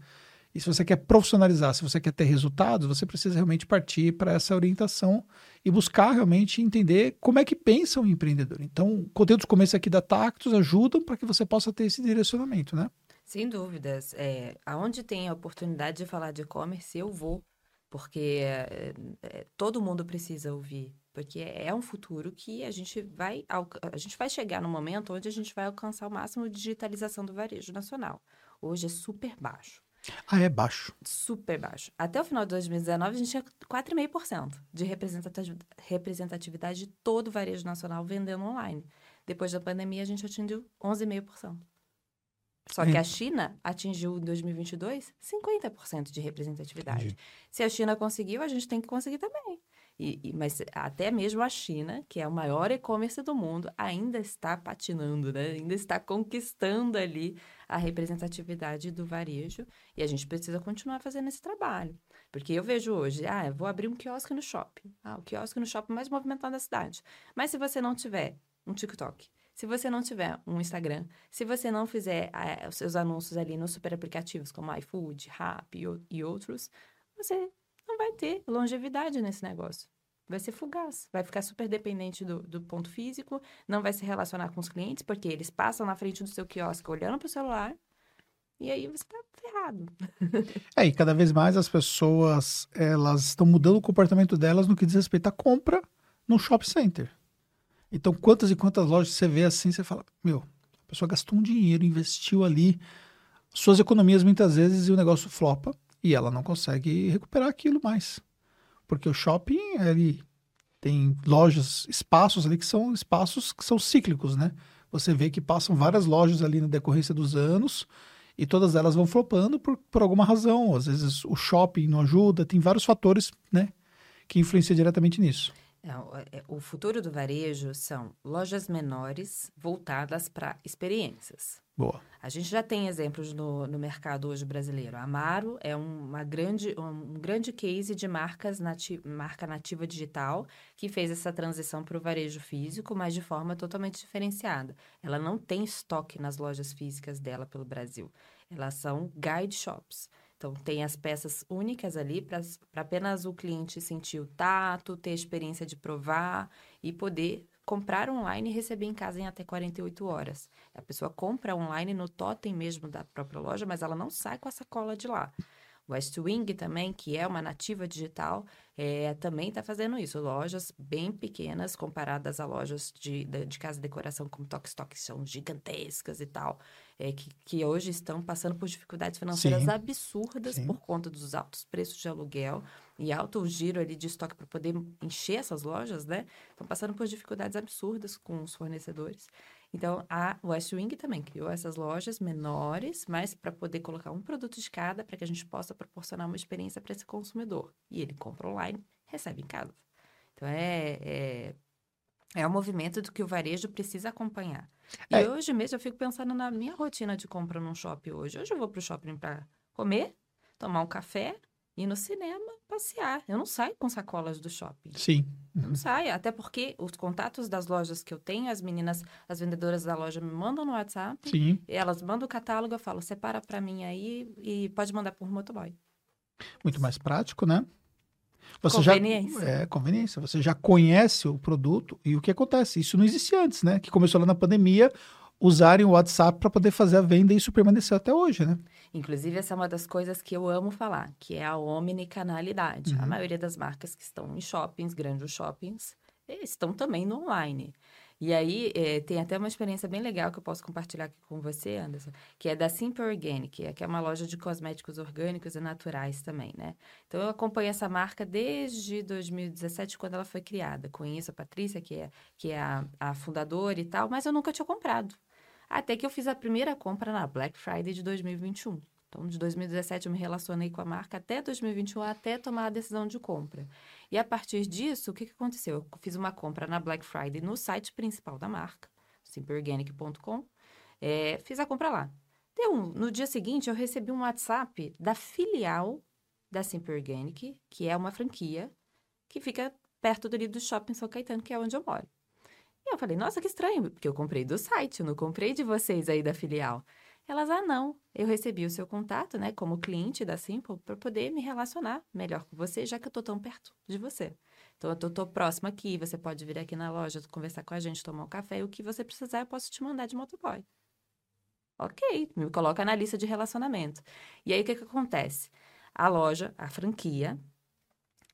E se você quer profissionalizar, se você quer ter resultados, você precisa realmente partir para essa orientação e buscar realmente entender como é que pensa o empreendedor. Então, conteúdos como esse aqui da Tactus ajudam para que você possa ter esse direcionamento, né? Sem dúvidas. É, aonde tem a oportunidade de falar de e-commerce, eu vou, porque é, é, todo mundo precisa ouvir. Porque é um futuro que a gente vai a gente vai chegar no momento onde a gente vai alcançar o máximo de digitalização do varejo nacional. Hoje é super baixo. Ah, é baixo. Super baixo. Até o final de 2019, a gente tinha 4,5% de representatividade de todo o varejo nacional vendendo online. Depois da pandemia, a gente atingiu 11,5%. Só que a China atingiu em 2022 50% de representatividade. Entendi. Se a China conseguiu, a gente tem que conseguir também. E, e, mas até mesmo a China, que é o maior e-commerce do mundo, ainda está patinando, né? ainda está conquistando ali a representatividade do varejo. E a gente precisa continuar fazendo esse trabalho. Porque eu vejo hoje, ah, vou abrir um quiosque no shopping. Ah, o quiosque no shopping mais movimentado da cidade. Mas se você não tiver um TikTok, se você não tiver um Instagram, se você não fizer é, os seus anúncios ali nos super aplicativos como iFood, Rappi e, e outros, você não vai ter longevidade nesse negócio. Vai ser fugaz, vai ficar super dependente do, do ponto físico, não vai se relacionar com os clientes, porque eles passam na frente do seu quiosque olhando para o celular, e aí você está ferrado. É, e cada vez mais as pessoas, elas estão mudando o comportamento delas no que diz respeito à compra no shopping center. Então, quantas e quantas lojas você vê assim, você fala, meu, a pessoa gastou um dinheiro, investiu ali suas economias muitas vezes e o negócio flopa e ela não consegue recuperar aquilo mais. Porque o shopping, ele tem lojas, espaços ali que são espaços que são cíclicos, né? Você vê que passam várias lojas ali na decorrência dos anos e todas elas vão flopando por, por alguma razão. Às vezes o shopping não ajuda, tem vários fatores, né? Que influenciam diretamente nisso. É, o futuro do varejo são lojas menores voltadas para experiências. Boa. A gente já tem exemplos no, no mercado hoje brasileiro. A Amaro é uma grande, um grande case de marcas nati marca nativa digital que fez essa transição para o varejo físico, mas de forma totalmente diferenciada. Ela não tem estoque nas lojas físicas dela pelo Brasil. Elas são guide shops. Então, tem as peças únicas ali para apenas o cliente sentir o tato, ter a experiência de provar e poder comprar online e receber em casa em até 48 horas. A pessoa compra online no totem mesmo da própria loja, mas ela não sai com a sacola de lá. West Wing também, que é uma nativa digital, é, também está fazendo isso. Lojas bem pequenas comparadas a lojas de, de, de casa de decoração como Tok Stock, que são gigantescas e tal, é, que, que hoje estão passando por dificuldades financeiras sim, absurdas sim. por conta dos altos preços de aluguel e alto giro ali de estoque para poder encher essas lojas, né? Estão passando por dificuldades absurdas com os fornecedores. Então, a West Wing também criou essas lojas menores, mas para poder colocar um produto de cada, para que a gente possa proporcionar uma experiência para esse consumidor. E ele compra online, recebe em casa. Então, é, é, é um movimento do que o varejo precisa acompanhar. E é. hoje mesmo eu fico pensando na minha rotina de compra num shopping hoje. Hoje eu vou para o shopping para comer, tomar um café, ir no cinema, passear. Eu não saio com sacolas do shopping. Sim. Uhum. Não saio, até porque os contatos das lojas que eu tenho, as meninas, as vendedoras da loja me mandam no WhatsApp. Sim. elas mandam o catálogo, eu falo, separa para mim aí e pode mandar por motoboy. Muito mais prático, né? Você conveniência. Já, é, conveniência. Você já conhece o produto e o que acontece. Isso não existia antes, né? Que começou lá na pandemia, usarem o WhatsApp para poder fazer a venda e isso permaneceu até hoje, né? Inclusive, essa é uma das coisas que eu amo falar, que é a omnicanalidade. Uhum. A maioria das marcas que estão em shoppings, grandes shoppings, estão também no online. E aí, é, tem até uma experiência bem legal que eu posso compartilhar aqui com você, Anderson, que é da Simple Organic, que é uma loja de cosméticos orgânicos e naturais também, né? Então, eu acompanho essa marca desde 2017, quando ela foi criada. Conheço a Patrícia, que é, que é a, a fundadora e tal, mas eu nunca tinha comprado. Até que eu fiz a primeira compra na Black Friday de 2021. Então, de 2017 eu me relacionei com a marca até 2021, até tomar a decisão de compra. E a partir disso, o que, que aconteceu? Eu fiz uma compra na Black Friday no site principal da marca, simpleorganic.com. É, fiz a compra lá. Deu um, no dia seguinte, eu recebi um WhatsApp da filial da Simple Organic, que é uma franquia que fica perto do, do shopping São Caetano, que é onde eu moro. E eu falei, nossa, que estranho, porque eu comprei do site, eu não comprei de vocês aí da filial. Elas, ah, não, eu recebi o seu contato, né, como cliente da Simple, para poder me relacionar melhor com você, já que eu tô tão perto de você. Então, eu tô, tô próxima aqui, você pode vir aqui na loja, conversar com a gente, tomar um café, e o que você precisar, eu posso te mandar de motoboy. Ok, me coloca na lista de relacionamento. E aí, o que que acontece? A loja, a franquia,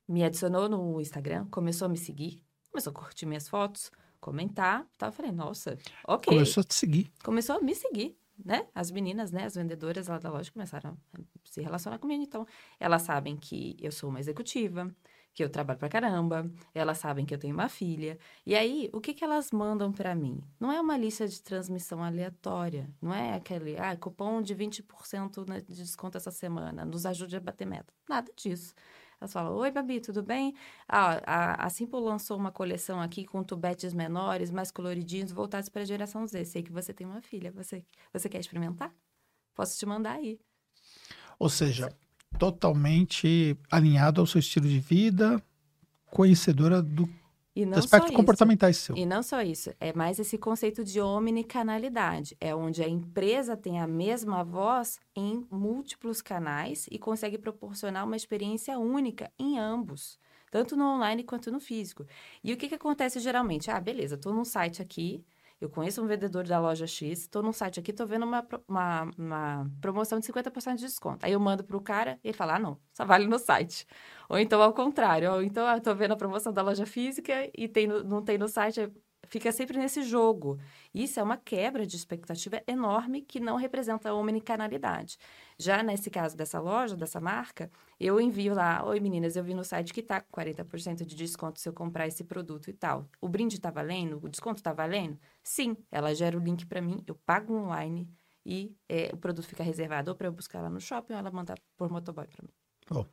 me adicionou no Instagram, começou a me seguir, começou a curtir minhas fotos, comentar, tá? Eu falei, nossa, ok. Começou a te seguir. Começou a me seguir né? As meninas, né? As vendedoras lá da loja começaram a se relacionar comigo. Então, elas sabem que eu sou uma executiva, que eu trabalho pra caramba, elas sabem que eu tenho uma filha. E aí, o que que elas mandam para mim? Não é uma lista de transmissão aleatória, não é aquele, ah, cupom de 20% né, de desconto essa semana, nos ajude a bater meta. Nada disso. Elas falam, oi, Babi, tudo bem? Ah, a, a Simple lançou uma coleção aqui com tubetes menores, mais coloridinhos, voltados para a geração Z. Sei que você tem uma filha. Você, você quer experimentar? Posso te mandar aí. Ou seja, totalmente alinhado ao seu estilo de vida, conhecedora do e não só comportamentais isso. seu. E não só isso, é mais esse conceito de omnicanalidade, é onde a empresa tem a mesma voz em múltiplos canais e consegue proporcionar uma experiência única em ambos, tanto no online quanto no físico. E o que, que acontece geralmente? Ah, beleza, estou num site aqui, eu conheço um vendedor da loja X, estou no site aqui, estou vendo uma, uma, uma, promoção de 50% de desconto. Aí eu mando para o cara e ele fala, ah, não, só vale no site. Ou então, ao contrário, ou então, estou vendo a promoção da loja física e tem não tem no site, fica sempre nesse jogo. Isso é uma quebra de expectativa enorme que não representa a omnicanalidade. Já nesse caso dessa loja, dessa marca, eu envio lá, oi meninas, eu vi no site que tá com 40% de desconto se eu comprar esse produto e tal. O brinde tá valendo? O desconto tá valendo? Sim, ela gera o link para mim, eu pago online e é, o produto fica reservado ou para eu buscar lá no shopping ou ela mandar por motoboy para mim. Oh,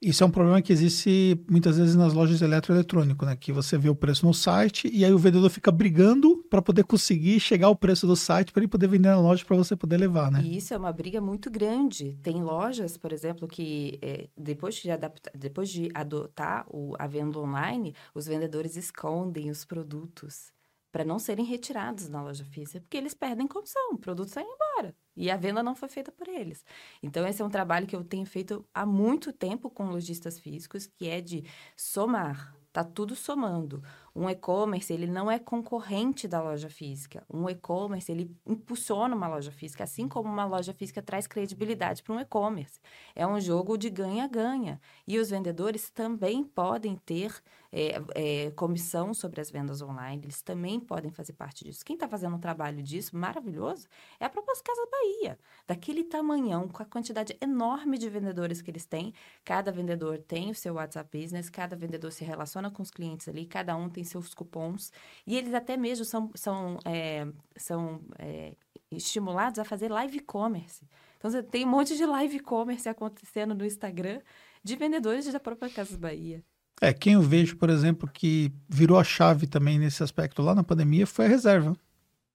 isso é um problema que existe muitas vezes nas lojas de eletroeletrônico, né? Que você vê o preço no site e aí o vendedor fica brigando para poder conseguir chegar ao preço do site para ele poder vender na loja para você poder levar, né? E isso é uma briga muito grande. Tem lojas, por exemplo, que é, depois, de adaptar, depois de adotar o, a venda online, os vendedores escondem os produtos para não serem retirados na loja física, porque eles perdem condição, o produto sai embora e a venda não foi feita por eles. Então esse é um trabalho que eu tenho feito há muito tempo com lojistas físicos, que é de somar, tá tudo somando. Um e-commerce, ele não é concorrente da loja física. Um e-commerce, ele impulsiona uma loja física, assim como uma loja física traz credibilidade para um e-commerce. É um jogo de ganha-ganha. E os vendedores também podem ter é, é, comissão sobre as vendas online, eles também podem fazer parte disso. Quem está fazendo um trabalho disso, maravilhoso, é a Proposta Casa Bahia. Daquele tamanhão, com a quantidade enorme de vendedores que eles têm, cada vendedor tem o seu WhatsApp Business, cada vendedor se relaciona com os clientes ali, cada um tem seus cupons. E eles até mesmo são, são, é, são é, estimulados a fazer live commerce. Então, você tem um monte de live commerce acontecendo no Instagram de vendedores da própria Casas Bahia. É, quem eu vejo, por exemplo, que virou a chave também nesse aspecto lá na pandemia foi a reserva.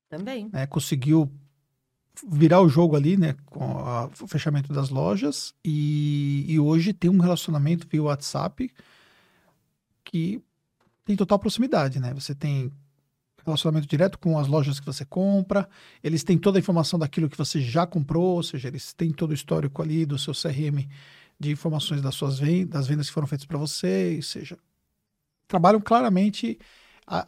Também. É, conseguiu virar o jogo ali, né, com a, o fechamento das lojas e, e hoje tem um relacionamento via WhatsApp que tem total proximidade, né? Você tem relacionamento direto com as lojas que você compra, eles têm toda a informação daquilo que você já comprou, ou seja, eles têm todo o histórico ali do seu CRM de informações das suas vendas, das vendas que foram feitas para você, ou seja, trabalham claramente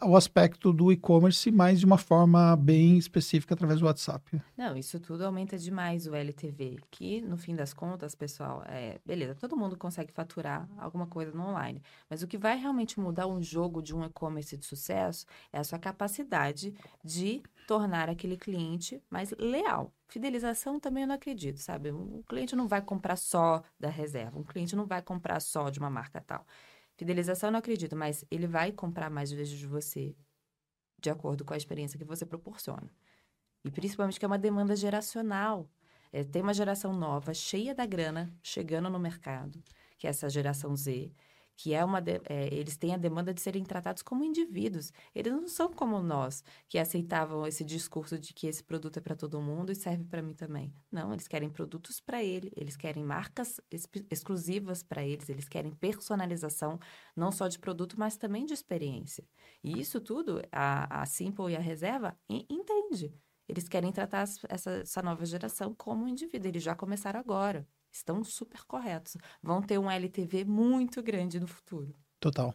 o aspecto do e-commerce, mas de uma forma bem específica através do WhatsApp. Não, isso tudo aumenta demais o LTV, que no fim das contas, pessoal, é beleza, todo mundo consegue faturar alguma coisa no online, mas o que vai realmente mudar um jogo de um e-commerce de sucesso é a sua capacidade de tornar aquele cliente mais leal. Fidelização também eu não acredito, sabe? O cliente não vai comprar só da reserva, um cliente não vai comprar só de uma marca tal. Fidelização não acredito, mas ele vai comprar mais vezes de você, de acordo com a experiência que você proporciona. E principalmente que é uma demanda geracional. É, tem uma geração nova, cheia da grana, chegando no mercado, que é essa geração Z, que é uma de, é, eles têm a demanda de serem tratados como indivíduos. Eles não são como nós, que aceitavam esse discurso de que esse produto é para todo mundo e serve para mim também. Não, eles querem produtos para ele, eles querem marcas exclusivas para eles, eles querem personalização não só de produto, mas também de experiência. E isso tudo a, a Simple e a Reserva entende. Eles querem tratar essa, essa nova geração como indivíduo. Eles já começaram agora estão super corretos. Vão ter um LTV muito grande no futuro. Total.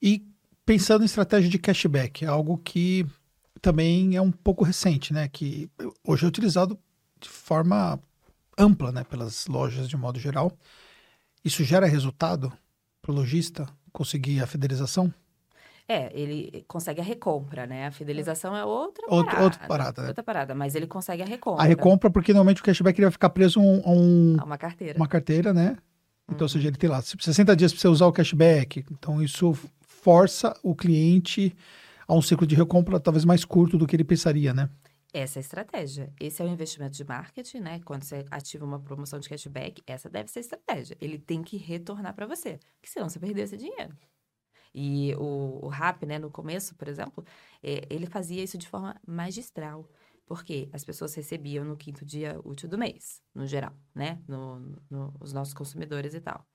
E pensando em estratégia de cashback, é algo que também é um pouco recente, né? Que hoje é utilizado de forma ampla, né? Pelas lojas de modo geral. Isso gera resultado para o lojista conseguir a fidelização? É, ele consegue a recompra, né? A fidelização é outra parada. outra parada. Né? Outra parada, mas ele consegue a recompra. A recompra, porque normalmente o cashback ele vai ficar preso a, um, a uma carteira. Uma carteira, né? Então, ou seja, ele tem lá 60 dias para você usar o cashback. Então, isso força o cliente a um ciclo de recompra talvez mais curto do que ele pensaria, né? Essa é a estratégia. Esse é o investimento de marketing, né? Quando você ativa uma promoção de cashback, essa deve ser a estratégia. Ele tem que retornar para você, porque senão você perdeu esse dinheiro. E o, o rap, né, no começo, por exemplo, é, ele fazia isso de forma magistral. Porque as pessoas recebiam no quinto dia útil do mês, no geral, né? No, no, os nossos consumidores e tal.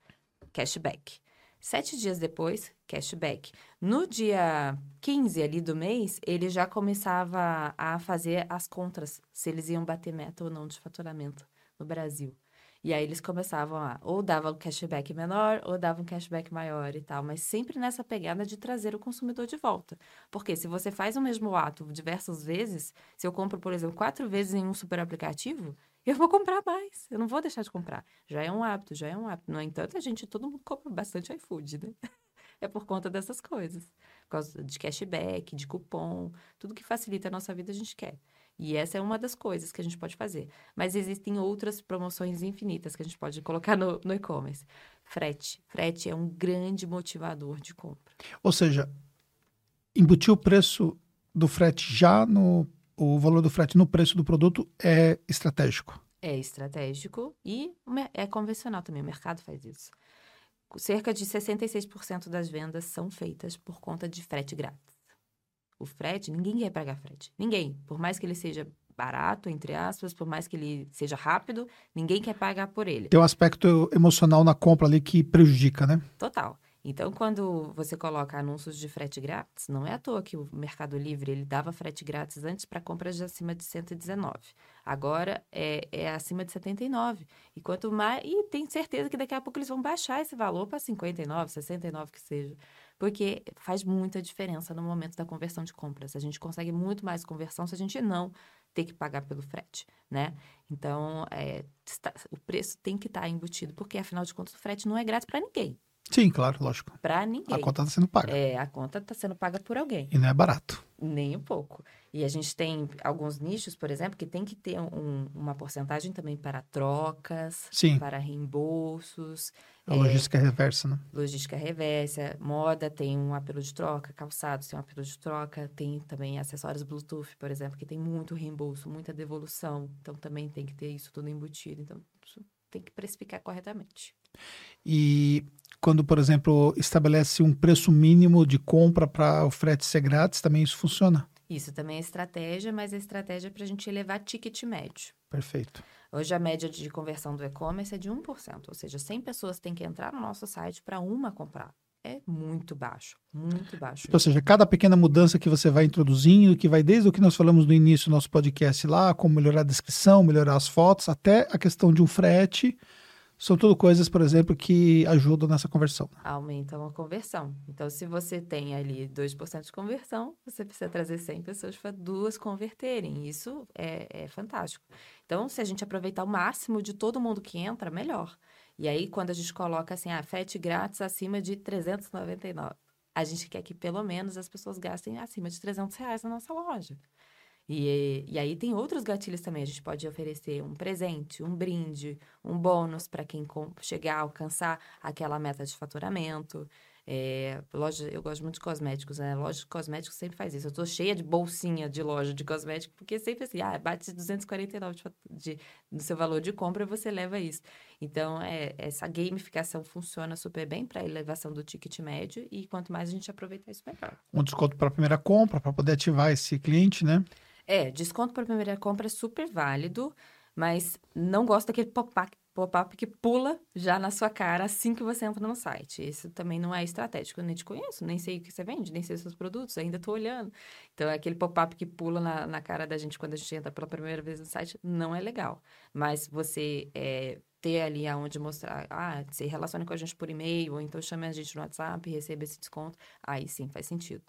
Cashback. Sete dias depois, cashback. No dia 15 ali do mês, ele já começava a fazer as contras, se eles iam bater meta ou não de faturamento no Brasil. E aí eles começavam a, ou davam um cashback menor, ou davam um cashback maior e tal, mas sempre nessa pegada de trazer o consumidor de volta. Porque se você faz o mesmo ato diversas vezes, se eu compro, por exemplo, quatro vezes em um super aplicativo, eu vou comprar mais. Eu não vou deixar de comprar. Já é um hábito, já é um hábito. No entanto, a gente, todo mundo compra bastante iFood, né? É por conta dessas coisas. Por causa de cashback, de cupom, tudo que facilita a nossa vida a gente quer. E essa é uma das coisas que a gente pode fazer. Mas existem outras promoções infinitas que a gente pode colocar no, no e-commerce. Frete. Frete é um grande motivador de compra. Ou seja, embutir o preço do frete já no. O valor do frete no preço do produto é estratégico. É estratégico e é convencional também. O mercado faz isso. Cerca de 66% das vendas são feitas por conta de frete grátis o frete, ninguém quer pagar frete. Ninguém. Por mais que ele seja barato, entre aspas, por mais que ele seja rápido, ninguém quer pagar por ele. Tem um aspecto emocional na compra ali que prejudica, né? Total. Então, quando você coloca anúncios de frete grátis, não é à toa que o Mercado Livre ele dava frete grátis antes para compras de acima de 119. Agora é, é acima de 79. E quanto mais. E tem certeza que daqui a pouco eles vão baixar esse valor para 59, 69 que seja porque faz muita diferença no momento da conversão de compras. A gente consegue muito mais conversão se a gente não ter que pagar pelo frete, né? Então, é, o preço tem que estar tá embutido, porque afinal de contas o frete não é grátis para ninguém. Sim, claro, lógico. Para ninguém. A conta está sendo paga. É, a conta está sendo paga por alguém. E não é barato. Nem um pouco. E a gente tem alguns nichos, por exemplo, que tem que ter um, uma porcentagem também para trocas, Sim. para reembolsos. A logística é, reversa, né? Logística reversa. Moda tem um apelo de troca, calçados tem um apelo de troca, tem também acessórios Bluetooth, por exemplo, que tem muito reembolso, muita devolução. Então também tem que ter isso tudo embutido. Então, tem que precificar corretamente. E quando, por exemplo, estabelece um preço mínimo de compra para o frete ser grátis, também isso funciona? Isso também é estratégia, mas é estratégia é para a gente elevar ticket médio. Perfeito. Hoje a média de conversão do e-commerce é de 1%, ou seja, 100 pessoas têm que entrar no nosso site para uma comprar. É muito baixo, muito baixo. Ou seja, cada pequena mudança que você vai introduzindo, que vai desde o que nós falamos no início do nosso podcast lá, como melhorar a descrição, melhorar as fotos, até a questão de um frete, são tudo coisas, por exemplo, que ajudam nessa conversão. Aumentam a conversão. Então, se você tem ali 2% de conversão, você precisa trazer 100 pessoas para duas converterem. Isso é, é fantástico. Então, se a gente aproveitar o máximo de todo mundo que entra, melhor. E aí, quando a gente coloca assim, ah, frete grátis acima de 399, a gente quer que pelo menos as pessoas gastem acima de 300 reais na nossa loja. E, e aí tem outros gatilhos também. A gente pode oferecer um presente, um brinde, um bônus para quem chegar a alcançar aquela meta de faturamento. É, loja, eu gosto muito de cosméticos, né? Loja de cosméticos sempre faz isso. Eu tô cheia de bolsinha de loja de cosméticos, porque sempre assim, ah, bate 249 de, de, no seu valor de compra, você leva isso. Então, é, essa gamificação funciona super bem para elevação do ticket médio e quanto mais a gente aproveitar isso, melhor. Um desconto para a primeira compra, para poder ativar esse cliente, né? É, desconto para primeira compra é super válido, mas não gosto daquele pop-up pop que pula já na sua cara assim que você entra no site. Isso também não é estratégico. Eu nem te conheço, nem sei o que você vende, nem sei os seus produtos, ainda estou olhando. Então, é aquele pop-up que pula na, na, cara da gente quando a gente entra pela primeira vez no site não é legal. Mas você é, ter ali aonde mostrar, ah, se relacione com a gente por e-mail, ou então chame a gente no WhatsApp e receba esse desconto, aí sim faz sentido.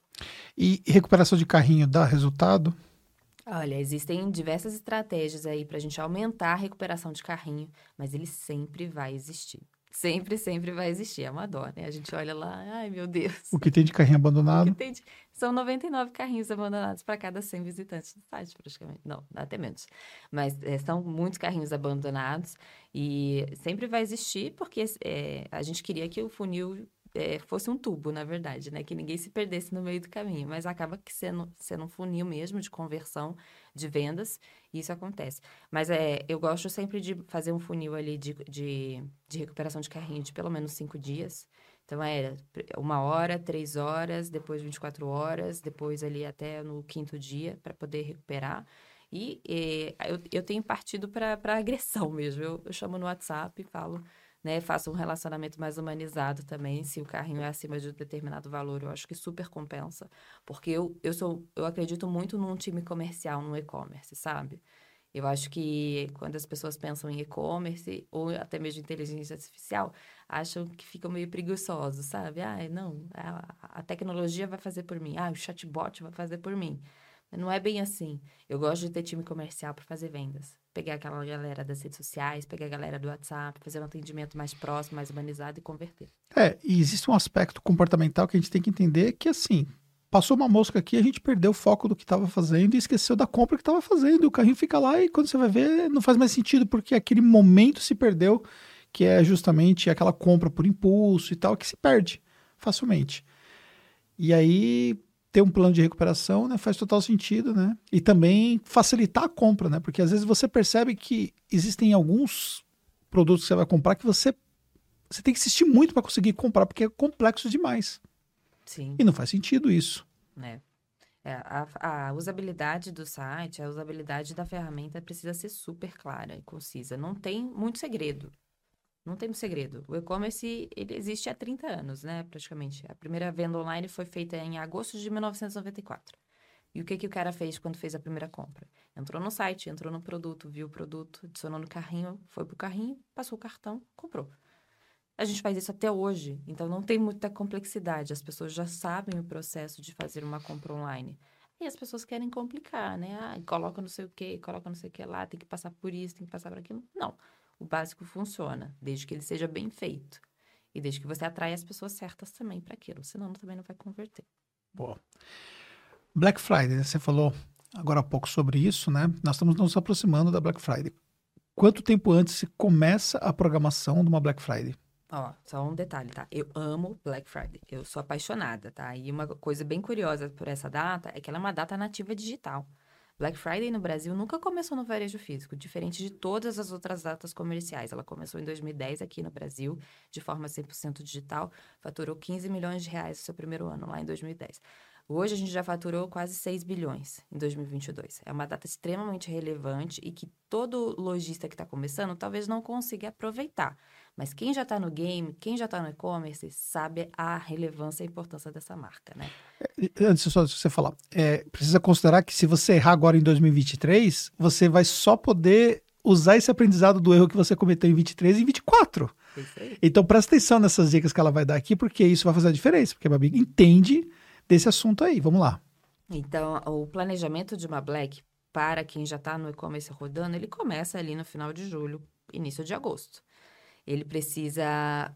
E recuperação de carrinho dá resultado? Olha, existem diversas estratégias aí para a gente aumentar a recuperação de carrinho, mas ele sempre vai existir. Sempre, sempre vai existir. É uma dó, né? A gente olha lá, ai meu Deus. O que tem de carrinho abandonado? De... São 99 carrinhos abandonados para cada 100 visitantes do site, praticamente. Não, até menos. Mas é, são muitos carrinhos abandonados e sempre vai existir porque é, a gente queria que o funil é, fosse um tubo, na verdade, né? Que ninguém se perdesse no meio do caminho. Mas acaba que sendo, sendo um funil mesmo de conversão de vendas, e isso acontece. Mas é, eu gosto sempre de fazer um funil ali de, de, de recuperação de carrinho de pelo menos cinco dias. Então, é uma hora, três horas, depois 24 horas, depois ali até no quinto dia, para poder recuperar. E, e eu, eu tenho partido para agressão mesmo. Eu, eu chamo no WhatsApp e falo né? Faça um relacionamento mais humanizado também. Se o carrinho é acima de um determinado valor, eu acho que super compensa. Porque eu, eu sou, eu acredito muito num time comercial, no e-commerce, sabe? Eu acho que quando as pessoas pensam em e-commerce ou até mesmo inteligência artificial, acham que ficam meio preguiçosos, sabe? Ah, não, a, a tecnologia vai fazer por mim. Ah, o chatbot vai fazer por mim. Não é bem assim. Eu gosto de ter time comercial para fazer vendas. Pegar aquela galera das redes sociais, pegar a galera do WhatsApp, fazer um atendimento mais próximo, mais humanizado e converter. É, e existe um aspecto comportamental que a gente tem que entender que, assim, passou uma mosca aqui, a gente perdeu o foco do que estava fazendo e esqueceu da compra que estava fazendo. O carrinho fica lá e quando você vai ver, não faz mais sentido, porque aquele momento se perdeu, que é justamente aquela compra por impulso e tal, que se perde facilmente. E aí, ter um plano de recuperação né, faz total sentido, né? E também facilitar a compra, né? Porque às vezes você percebe que existem alguns produtos que você vai comprar que você, você tem que insistir muito para conseguir comprar, porque é complexo demais. Sim. E não faz sentido isso. É. É, a, a, usabilidade do site, a usabilidade da ferramenta precisa ser super clara e concisa. Não tem muito segredo. Não tem segredo. O e-commerce, ele existe há 30 anos, né, praticamente. A primeira venda online foi feita em agosto de 1994. E o que, que o cara fez quando fez a primeira compra? Entrou no site, entrou no produto, viu o produto, adicionou no carrinho, foi pro carrinho, passou o cartão, comprou. A gente faz isso até hoje, então não tem muita complexidade. As pessoas já sabem o processo de fazer uma compra online. E as pessoas querem complicar, né? Ah, coloca não sei o que, coloca não sei o que lá, tem que passar por isso, tem que passar por aquilo. Não o básico funciona, desde que ele seja bem feito. E desde que você atraia as pessoas certas também para aquilo, senão também não vai converter. Boa. Black Friday, você falou agora há pouco sobre isso, né? Nós estamos nos aproximando da Black Friday. Quanto tempo antes se começa a programação de uma Black Friday? Ó, só um detalhe, tá? Eu amo Black Friday. Eu sou apaixonada, tá? E uma coisa bem curiosa por essa data é que ela é uma data nativa digital. Black Friday no Brasil nunca começou no varejo físico, diferente de todas as outras datas comerciais. Ela começou em 2010 aqui no Brasil, de forma 100% digital, faturou 15 milhões de reais no seu primeiro ano, lá em 2010. Hoje a gente já faturou quase 6 bilhões em 2022. É uma data extremamente relevante e que todo lojista que está começando talvez não consiga aproveitar. Mas quem já está no game, quem já está no e-commerce, sabe a relevância e a importância dessa marca, né? É, antes só de você falar, é, precisa considerar que se você errar agora em 2023, você vai só poder usar esse aprendizado do erro que você cometeu em 23 e 24. Então presta atenção nessas dicas que ela vai dar aqui, porque isso vai fazer a diferença, porque a Babi entende desse assunto aí. Vamos lá. Então, o planejamento de uma Black, para quem já está no e-commerce rodando, ele começa ali no final de julho, início de agosto. Ele precisa,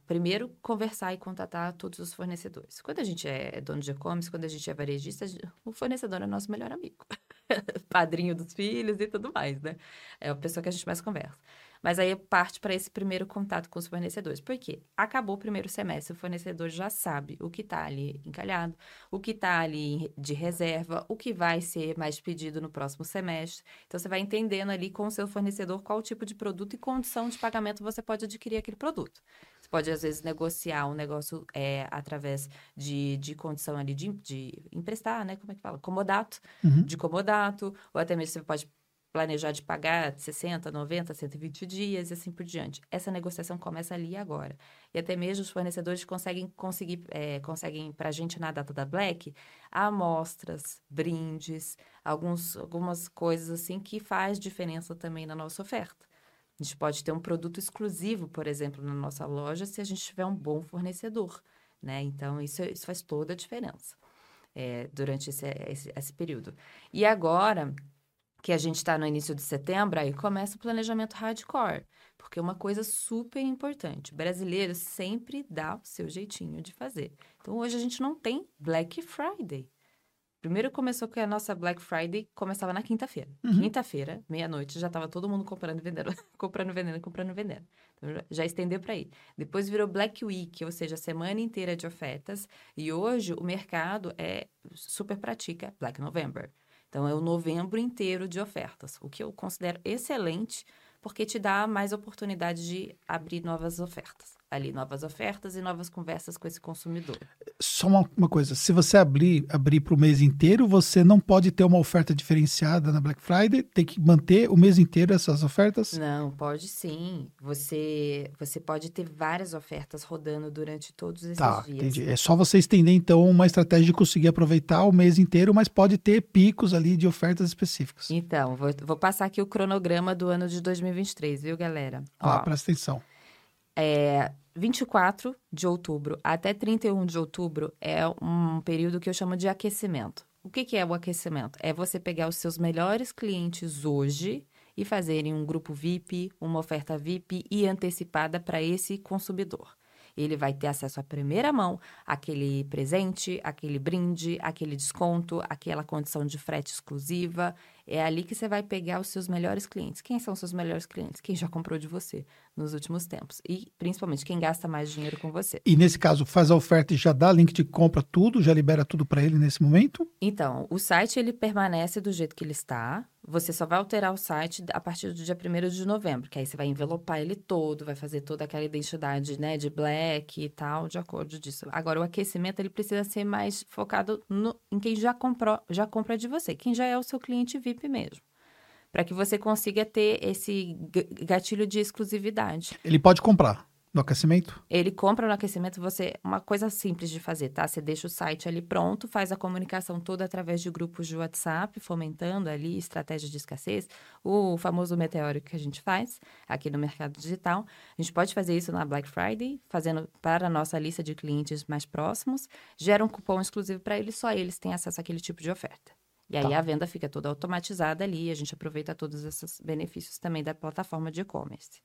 primeiro, conversar e contatar todos os fornecedores. Quando a gente é dono de e-commerce, quando a gente é varejista, o fornecedor é nosso melhor amigo. Padrinho dos filhos e tudo mais, né? É a pessoa que a gente mais conversa. Mas aí parte para esse primeiro contato com os fornecedores. Por quê? Acabou o primeiro semestre, o fornecedor já sabe o que está ali encalhado, o que está ali de reserva, o que vai ser mais pedido no próximo semestre. Então, você vai entendendo ali com o seu fornecedor qual tipo de produto e condição de pagamento você pode adquirir aquele produto. Você pode, às vezes, negociar um negócio é, através de, de condição ali de, de emprestar, né? Como é que fala? Comodato, uhum. de comodato, ou até mesmo você pode planejar de pagar 60, 90, 120 dias e assim por diante. Essa negociação começa ali agora. E até mesmo os fornecedores conseguem conseguir, é, conseguem para a gente na data da Black, amostras, brindes, alguns, algumas coisas assim que faz diferença também na nossa oferta. A gente pode ter um produto exclusivo, por exemplo, na nossa loja, se a gente tiver um bom fornecedor, né? Então, isso, isso faz toda a diferença é, durante esse, esse, esse período. E agora, que a gente está no início de setembro, aí começa o planejamento hardcore. Porque é uma coisa super importante. O brasileiro sempre dá o seu jeitinho de fazer. Então, hoje a gente não tem Black Friday. Primeiro começou que a nossa Black Friday começava na quinta-feira. Uhum. Quinta-feira, meia-noite, já estava todo mundo comprando e vendendo, comprando vendendo, comprando vendendo. Então, já estendeu para aí. Depois virou Black Week, ou seja, a semana inteira de ofertas. E hoje o mercado é super pratica Black November. Então, é o novembro inteiro de ofertas, o que eu considero excelente, porque te dá mais oportunidade de abrir novas ofertas ali novas ofertas e novas conversas com esse consumidor. Só uma, uma coisa, se você abrir abrir para o mês inteiro, você não pode ter uma oferta diferenciada na Black Friday, tem que manter o mês inteiro essas ofertas? Não, pode sim. Você você pode ter várias ofertas rodando durante todos esses tá, dias. Entendi. É só você estender então uma estratégia de conseguir aproveitar o mês inteiro, mas pode ter picos ali de ofertas específicas. Então, vou, vou passar aqui o cronograma do ano de 2023, viu, galera? Ah, Ó, presta atenção. É, 24 de outubro até 31 de outubro é um período que eu chamo de aquecimento. O que, que é o aquecimento? É você pegar os seus melhores clientes hoje e fazerem um grupo VIP, uma oferta VIP e antecipada para esse consumidor. Ele vai ter acesso à primeira mão àquele presente, aquele brinde, aquele desconto, aquela condição de frete exclusiva. É ali que você vai pegar os seus melhores clientes. Quem são os seus melhores clientes? Quem já comprou de você nos últimos tempos. E, principalmente, quem gasta mais dinheiro com você. E, nesse caso, faz a oferta e já dá link de compra tudo? Já libera tudo para ele nesse momento? Então, o site, ele permanece do jeito que ele está. Você só vai alterar o site a partir do dia 1 de novembro, que aí você vai envelopar ele todo, vai fazer toda aquela identidade, né, de black e tal, de acordo disso. Agora, o aquecimento, ele precisa ser mais focado no, em quem já comprou, já compra de você, quem já é o seu cliente VIP mesmo. Para que você consiga ter esse gatilho de exclusividade. Ele pode comprar no aquecimento? Ele compra no aquecimento, você uma coisa simples de fazer, tá? Você deixa o site ali pronto, faz a comunicação toda através de grupos de WhatsApp, fomentando ali estratégia de escassez, o famoso meteórico que a gente faz aqui no mercado digital. A gente pode fazer isso na Black Friday, fazendo para a nossa lista de clientes mais próximos, gera um cupom exclusivo para eles, só eles têm acesso àquele tipo de oferta. E aí tá. a venda fica toda automatizada ali, a gente aproveita todos esses benefícios também da plataforma de e-commerce.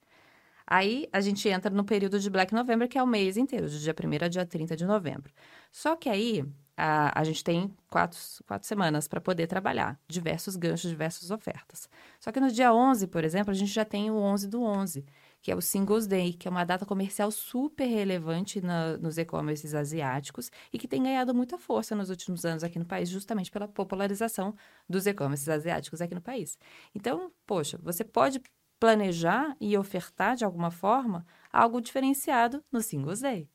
Aí a gente entra no período de Black November, que é o mês inteiro, de dia 1 a dia 30 de novembro. Só que aí a, a gente tem quatro, quatro semanas para poder trabalhar, diversos ganchos, diversas ofertas. Só que no dia 11, por exemplo, a gente já tem o 11 do 11, que é o Singles Day, que é uma data comercial super relevante na, nos e-commerces asiáticos e que tem ganhado muita força nos últimos anos aqui no país, justamente pela popularização dos e-commerces asiáticos aqui no país. Então, poxa, você pode planejar e ofertar de alguma forma algo diferenciado no Singles Day.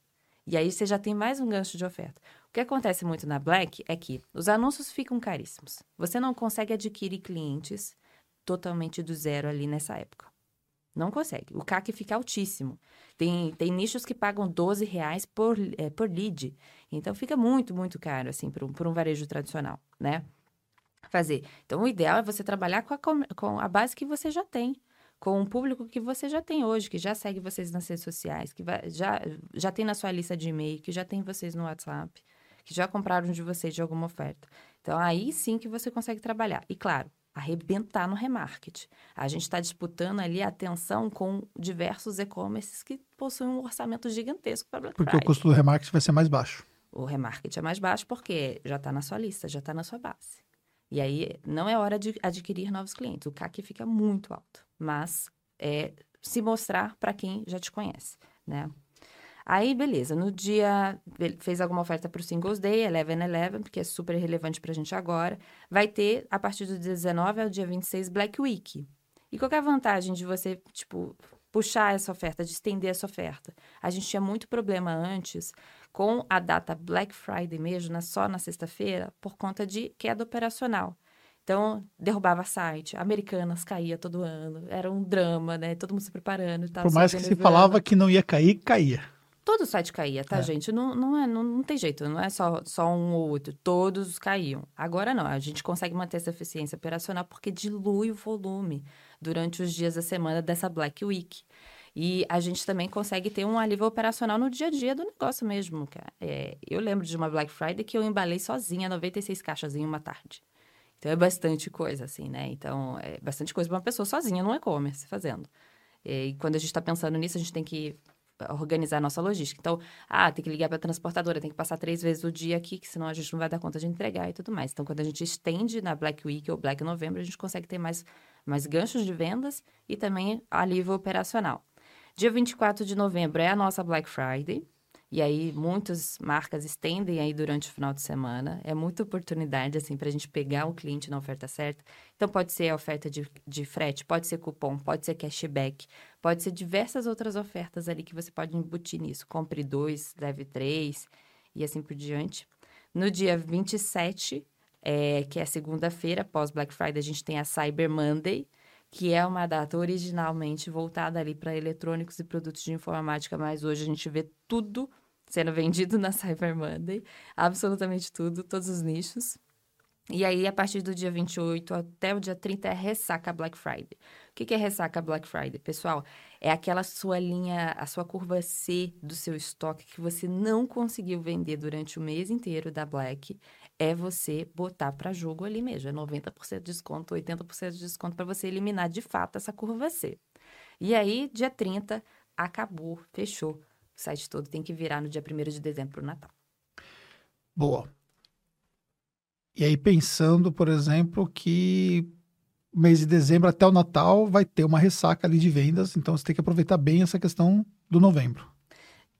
E aí você já tem mais um gancho de oferta. O que acontece muito na Black é que os anúncios ficam caríssimos. Você não consegue adquirir clientes totalmente do zero ali nessa época. Não consegue. O CAC fica altíssimo. Tem, tem nichos que pagam 12 reais por, é, por lead. Então, fica muito, muito caro, assim, para um, um varejo tradicional, né? Fazer. Então, o ideal é você trabalhar com a, com a base que você já tem com um público que você já tem hoje, que já segue vocês nas redes sociais, que vai, já, já tem na sua lista de e-mail, que já tem vocês no WhatsApp, que já compraram de vocês de alguma oferta. Então, aí sim que você consegue trabalhar. E, claro, arrebentar no remarketing. A gente está disputando ali a atenção com diversos e-commerces que possuem um orçamento gigantesco para Black Porque Friday. o custo do remarketing vai ser mais baixo. O remarketing é mais baixo porque já está na sua lista, já está na sua base. E aí não é hora de adquirir novos clientes. O CAC fica muito alto, mas é se mostrar para quem já te conhece, né? Aí, beleza, no dia, fez alguma oferta para o Singles Day, Eleven Eleven, porque é super relevante para a gente agora. Vai ter, a partir do dia 19 ao dia 26, Black Week. E qual é a vantagem de você, tipo, puxar essa oferta, de estender essa oferta? A gente tinha muito problema antes com a data Black Friday mesmo, na, só na sexta-feira, por conta de queda operacional. Então, derrubava site, Americanas caía todo ano, era um drama, né? Todo mundo se preparando. Por mais que se falava que não ia cair, caía. Todo site caía, tá, é. gente? Não, não, é, não, não tem jeito, não é só, só um ou outro. Todos caíam. Agora não, a gente consegue manter essa eficiência operacional porque dilui o volume durante os dias da semana dessa Black Week. E a gente também consegue ter um alívio operacional no dia a dia do negócio mesmo, cara. É, eu lembro de uma Black Friday que eu embalei sozinha 96 caixas em uma tarde. Então é bastante coisa, assim, né? Então é bastante coisa para uma pessoa sozinha no e-commerce fazendo. E quando a gente está pensando nisso, a gente tem que organizar a nossa logística. Então, ah, tem que ligar para a transportadora, tem que passar três vezes o dia aqui, que senão a gente não vai dar conta de entregar e tudo mais. Então, quando a gente estende na Black Week ou Black Novembro, a gente consegue ter mais, mais ganchos de vendas e também alívio operacional. Dia 24 de novembro é a nossa Black Friday. E aí, muitas marcas estendem aí durante o final de semana. É muita oportunidade, assim, para a gente pegar o cliente na oferta certa. Então, pode ser a oferta de, de frete, pode ser cupom, pode ser cashback, pode ser diversas outras ofertas ali que você pode embutir nisso. Compre dois, leve três e assim por diante. No dia 27, é, que é segunda-feira, pós Black Friday, a gente tem a Cyber Monday, que é uma data originalmente voltada ali para eletrônicos e produtos de informática, mas hoje a gente vê tudo sendo vendido na Cyber Monday, absolutamente tudo, todos os nichos. E aí, a partir do dia 28 até o dia 30 é ressaca Black Friday. O que é ressaca Black Friday, pessoal? É aquela sua linha, a sua curva C do seu estoque que você não conseguiu vender durante o mês inteiro da Black. É você botar para jogo ali mesmo. É 90% de desconto, 80% de desconto para você eliminar de fato essa curva C. E aí, dia 30, acabou, fechou o site todo tem que virar no dia 1 de dezembro para o Natal. Boa. E aí, pensando, por exemplo, que mês de dezembro até o Natal vai ter uma ressaca ali de vendas, então você tem que aproveitar bem essa questão do novembro.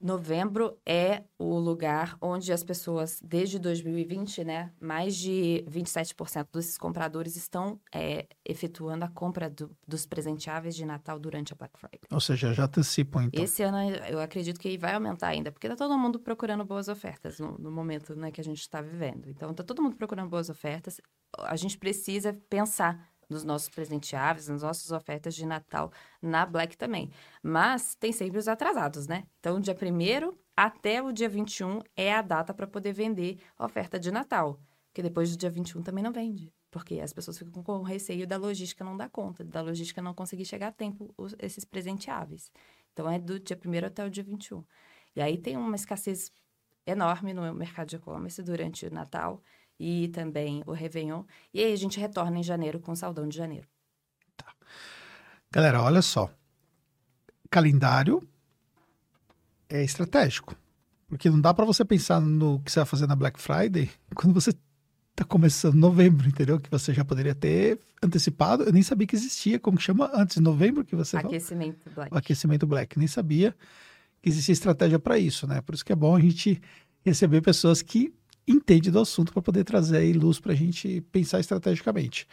Novembro é o lugar onde as pessoas, desde 2020, né, mais de 27% desses compradores estão é, efetuando a compra do, dos presenteáveis de Natal durante a Black Friday. Ou seja, já antecipam então. Esse ano eu acredito que vai aumentar ainda, porque está todo mundo procurando boas ofertas no, no momento né, que a gente está vivendo. Então, está todo mundo procurando boas ofertas. A gente precisa pensar nos nossos presenteáveis, nas nossas ofertas de Natal na Black também. Mas tem sempre os atrasados, né? Então, dia 1 até o dia 21 é a data para poder vender oferta de Natal. Porque depois do dia 21 também não vende. Porque as pessoas ficam com receio da logística não dar conta, da logística não conseguir chegar a tempo os, esses presenteáveis. Então, é do dia 1 até o dia 21. E aí tem uma escassez enorme no mercado de e-commerce durante o Natal e também o Réveillon. E aí a gente retorna em janeiro com o Saldão de Janeiro. Tá. Galera, olha só. Calendário é estratégico. Porque não dá para você pensar no que você vai fazer na Black Friday quando você está começando novembro, entendeu? Que você já poderia ter antecipado. Eu nem sabia que existia, como que chama antes de novembro que você Aquecimento Black. O aquecimento Black. Nem sabia que existia estratégia para isso, né? Por isso que é bom a gente receber pessoas que entende do assunto para poder trazer aí luz para a gente pensar estrategicamente.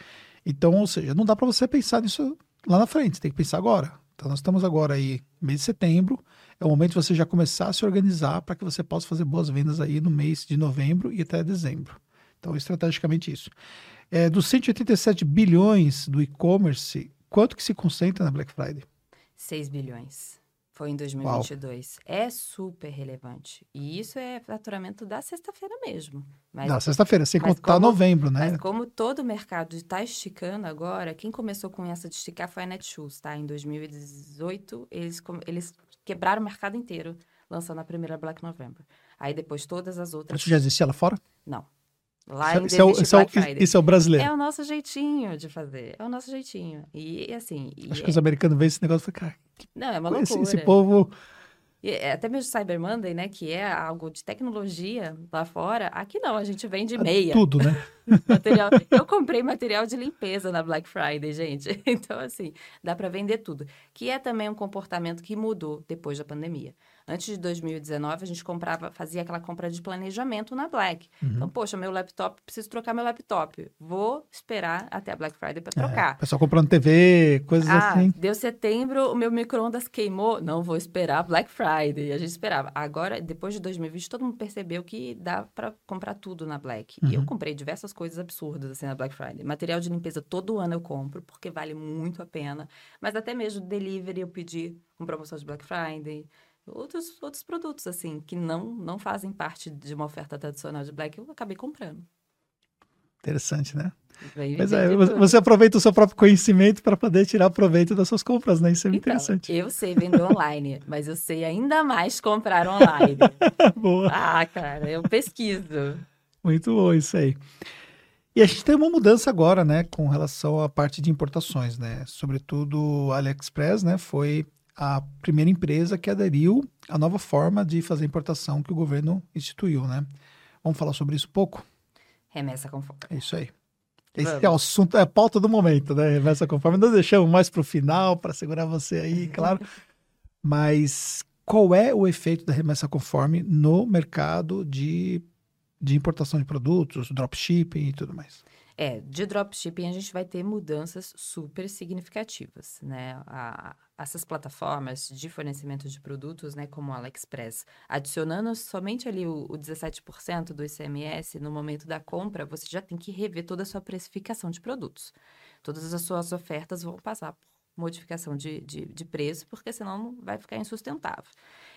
Então, ou seja, não dá para você pensar nisso lá na frente, tem que pensar agora. Então, nós estamos agora aí, mês de setembro, é o momento de você já começar a se organizar para que você possa fazer boas vendas aí no mês de novembro e até dezembro. Então, estrategicamente isso. É, dos 187 bilhões do e-commerce, quanto que se concentra na Black Friday? 6 bilhões Foi em 2022. Uau. É super relevante. E isso é faturamento da sexta-feira mesmo. Mas, da sexta-feira, sem contar como, novembro, né? Mas como todo o mercado está esticando agora, quem começou com essa de esticar foi a Netshoes, tá? Em 2018, eles, eles quebraram o mercado inteiro, lançando a primeira Black November. Aí depois todas as outras... Isso já existia lá fora? Não. Lá isso, é, isso, é, isso é o brasileiro. É o nosso jeitinho de fazer. É o nosso jeitinho. E, assim. E Acho é... que os americanos veem esse negócio e falam, cara. Não, é uma loucura. Esse, esse povo. E é até mesmo Cyber Monday, né? Que é algo de tecnologia lá fora. Aqui não, a gente vende meia. Tudo, né? material. Eu comprei material de limpeza na Black Friday, gente. Então, assim, dá para vender tudo. Que é também um comportamento que mudou depois da pandemia. Antes de 2019, a gente comprava, fazia aquela compra de planejamento na Black. Uhum. Então, poxa, meu laptop, preciso trocar meu laptop. Vou esperar até a Black Friday para é, trocar. É, pessoal comprando TV, coisas ah, assim. Deu setembro, o meu micro-ondas queimou. Não vou esperar Black Friday. A gente esperava. Agora, depois de 2020, todo mundo percebeu que dá para comprar tudo na Black. Uhum. E eu uhum. comprei diversas coisas absurdas assim na Black Friday. Material de limpeza todo ano eu compro, porque vale muito a pena. Mas até mesmo delivery eu pedi com promoção de Black Friday outros, outros produtos, assim, que não, não fazem parte de uma oferta tradicional de Black, eu acabei comprando. Interessante, né? Mas é, você aproveita o seu próprio conhecimento para poder tirar proveito das suas compras, né? Isso é então, interessante. Eu sei vender online, mas eu sei ainda mais comprar online. Boa. Ah, cara, eu pesquiso. Muito bom isso aí. E a gente tem uma mudança agora, né, com relação à parte de importações, né? Sobretudo a AliExpress, né, foi a primeira empresa que aderiu à nova forma de fazer importação que o governo instituiu, né? Vamos falar sobre isso um pouco? Remessa conforme. É isso aí. Esse é o assunto, é a pauta do momento, né? Remessa conforme. Nós deixamos mais para o final, para segurar você aí, claro. Mas qual é o efeito da remessa conforme no mercado de, de importação de produtos, dropshipping e tudo mais? É, de dropshipping a gente vai ter mudanças super significativas, né? A, essas plataformas de fornecimento de produtos, né, como o AliExpress, adicionando somente ali o, o 17% do ICMS no momento da compra, você já tem que rever toda a sua precificação de produtos. Todas as suas ofertas vão passar modificação de, de, de preço, porque senão vai ficar insustentável.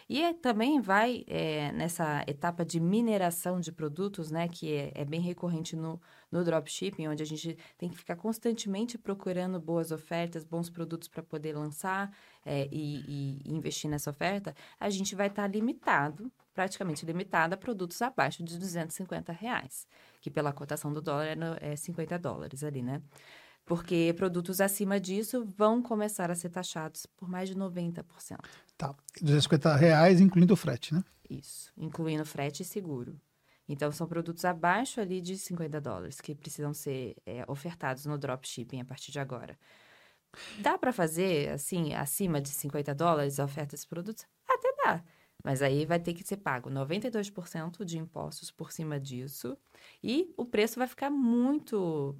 E é, também vai é, nessa etapa de mineração de produtos, né, que é, é, bem recorrente no, no dropshipping, onde a gente tem que ficar constantemente procurando boas ofertas, bons produtos para poder lançar é, e, e, investir nessa oferta, a gente vai estar tá limitado, praticamente limitado a produtos abaixo de 250 reais, que pela cotação do dólar é, é 50 dólares ali, né? Porque produtos acima disso vão começar a ser taxados por mais de 90%. Tá, 250 reais incluindo o frete, né? Isso, incluindo frete e seguro. Então, são produtos abaixo ali de 50 dólares que precisam ser é, ofertados no dropshipping a partir de agora. Dá para fazer, assim, acima de 50 dólares a oferta desses produtos? Até dá. Mas aí vai ter que ser pago 92% de impostos por cima disso. E o preço vai ficar muito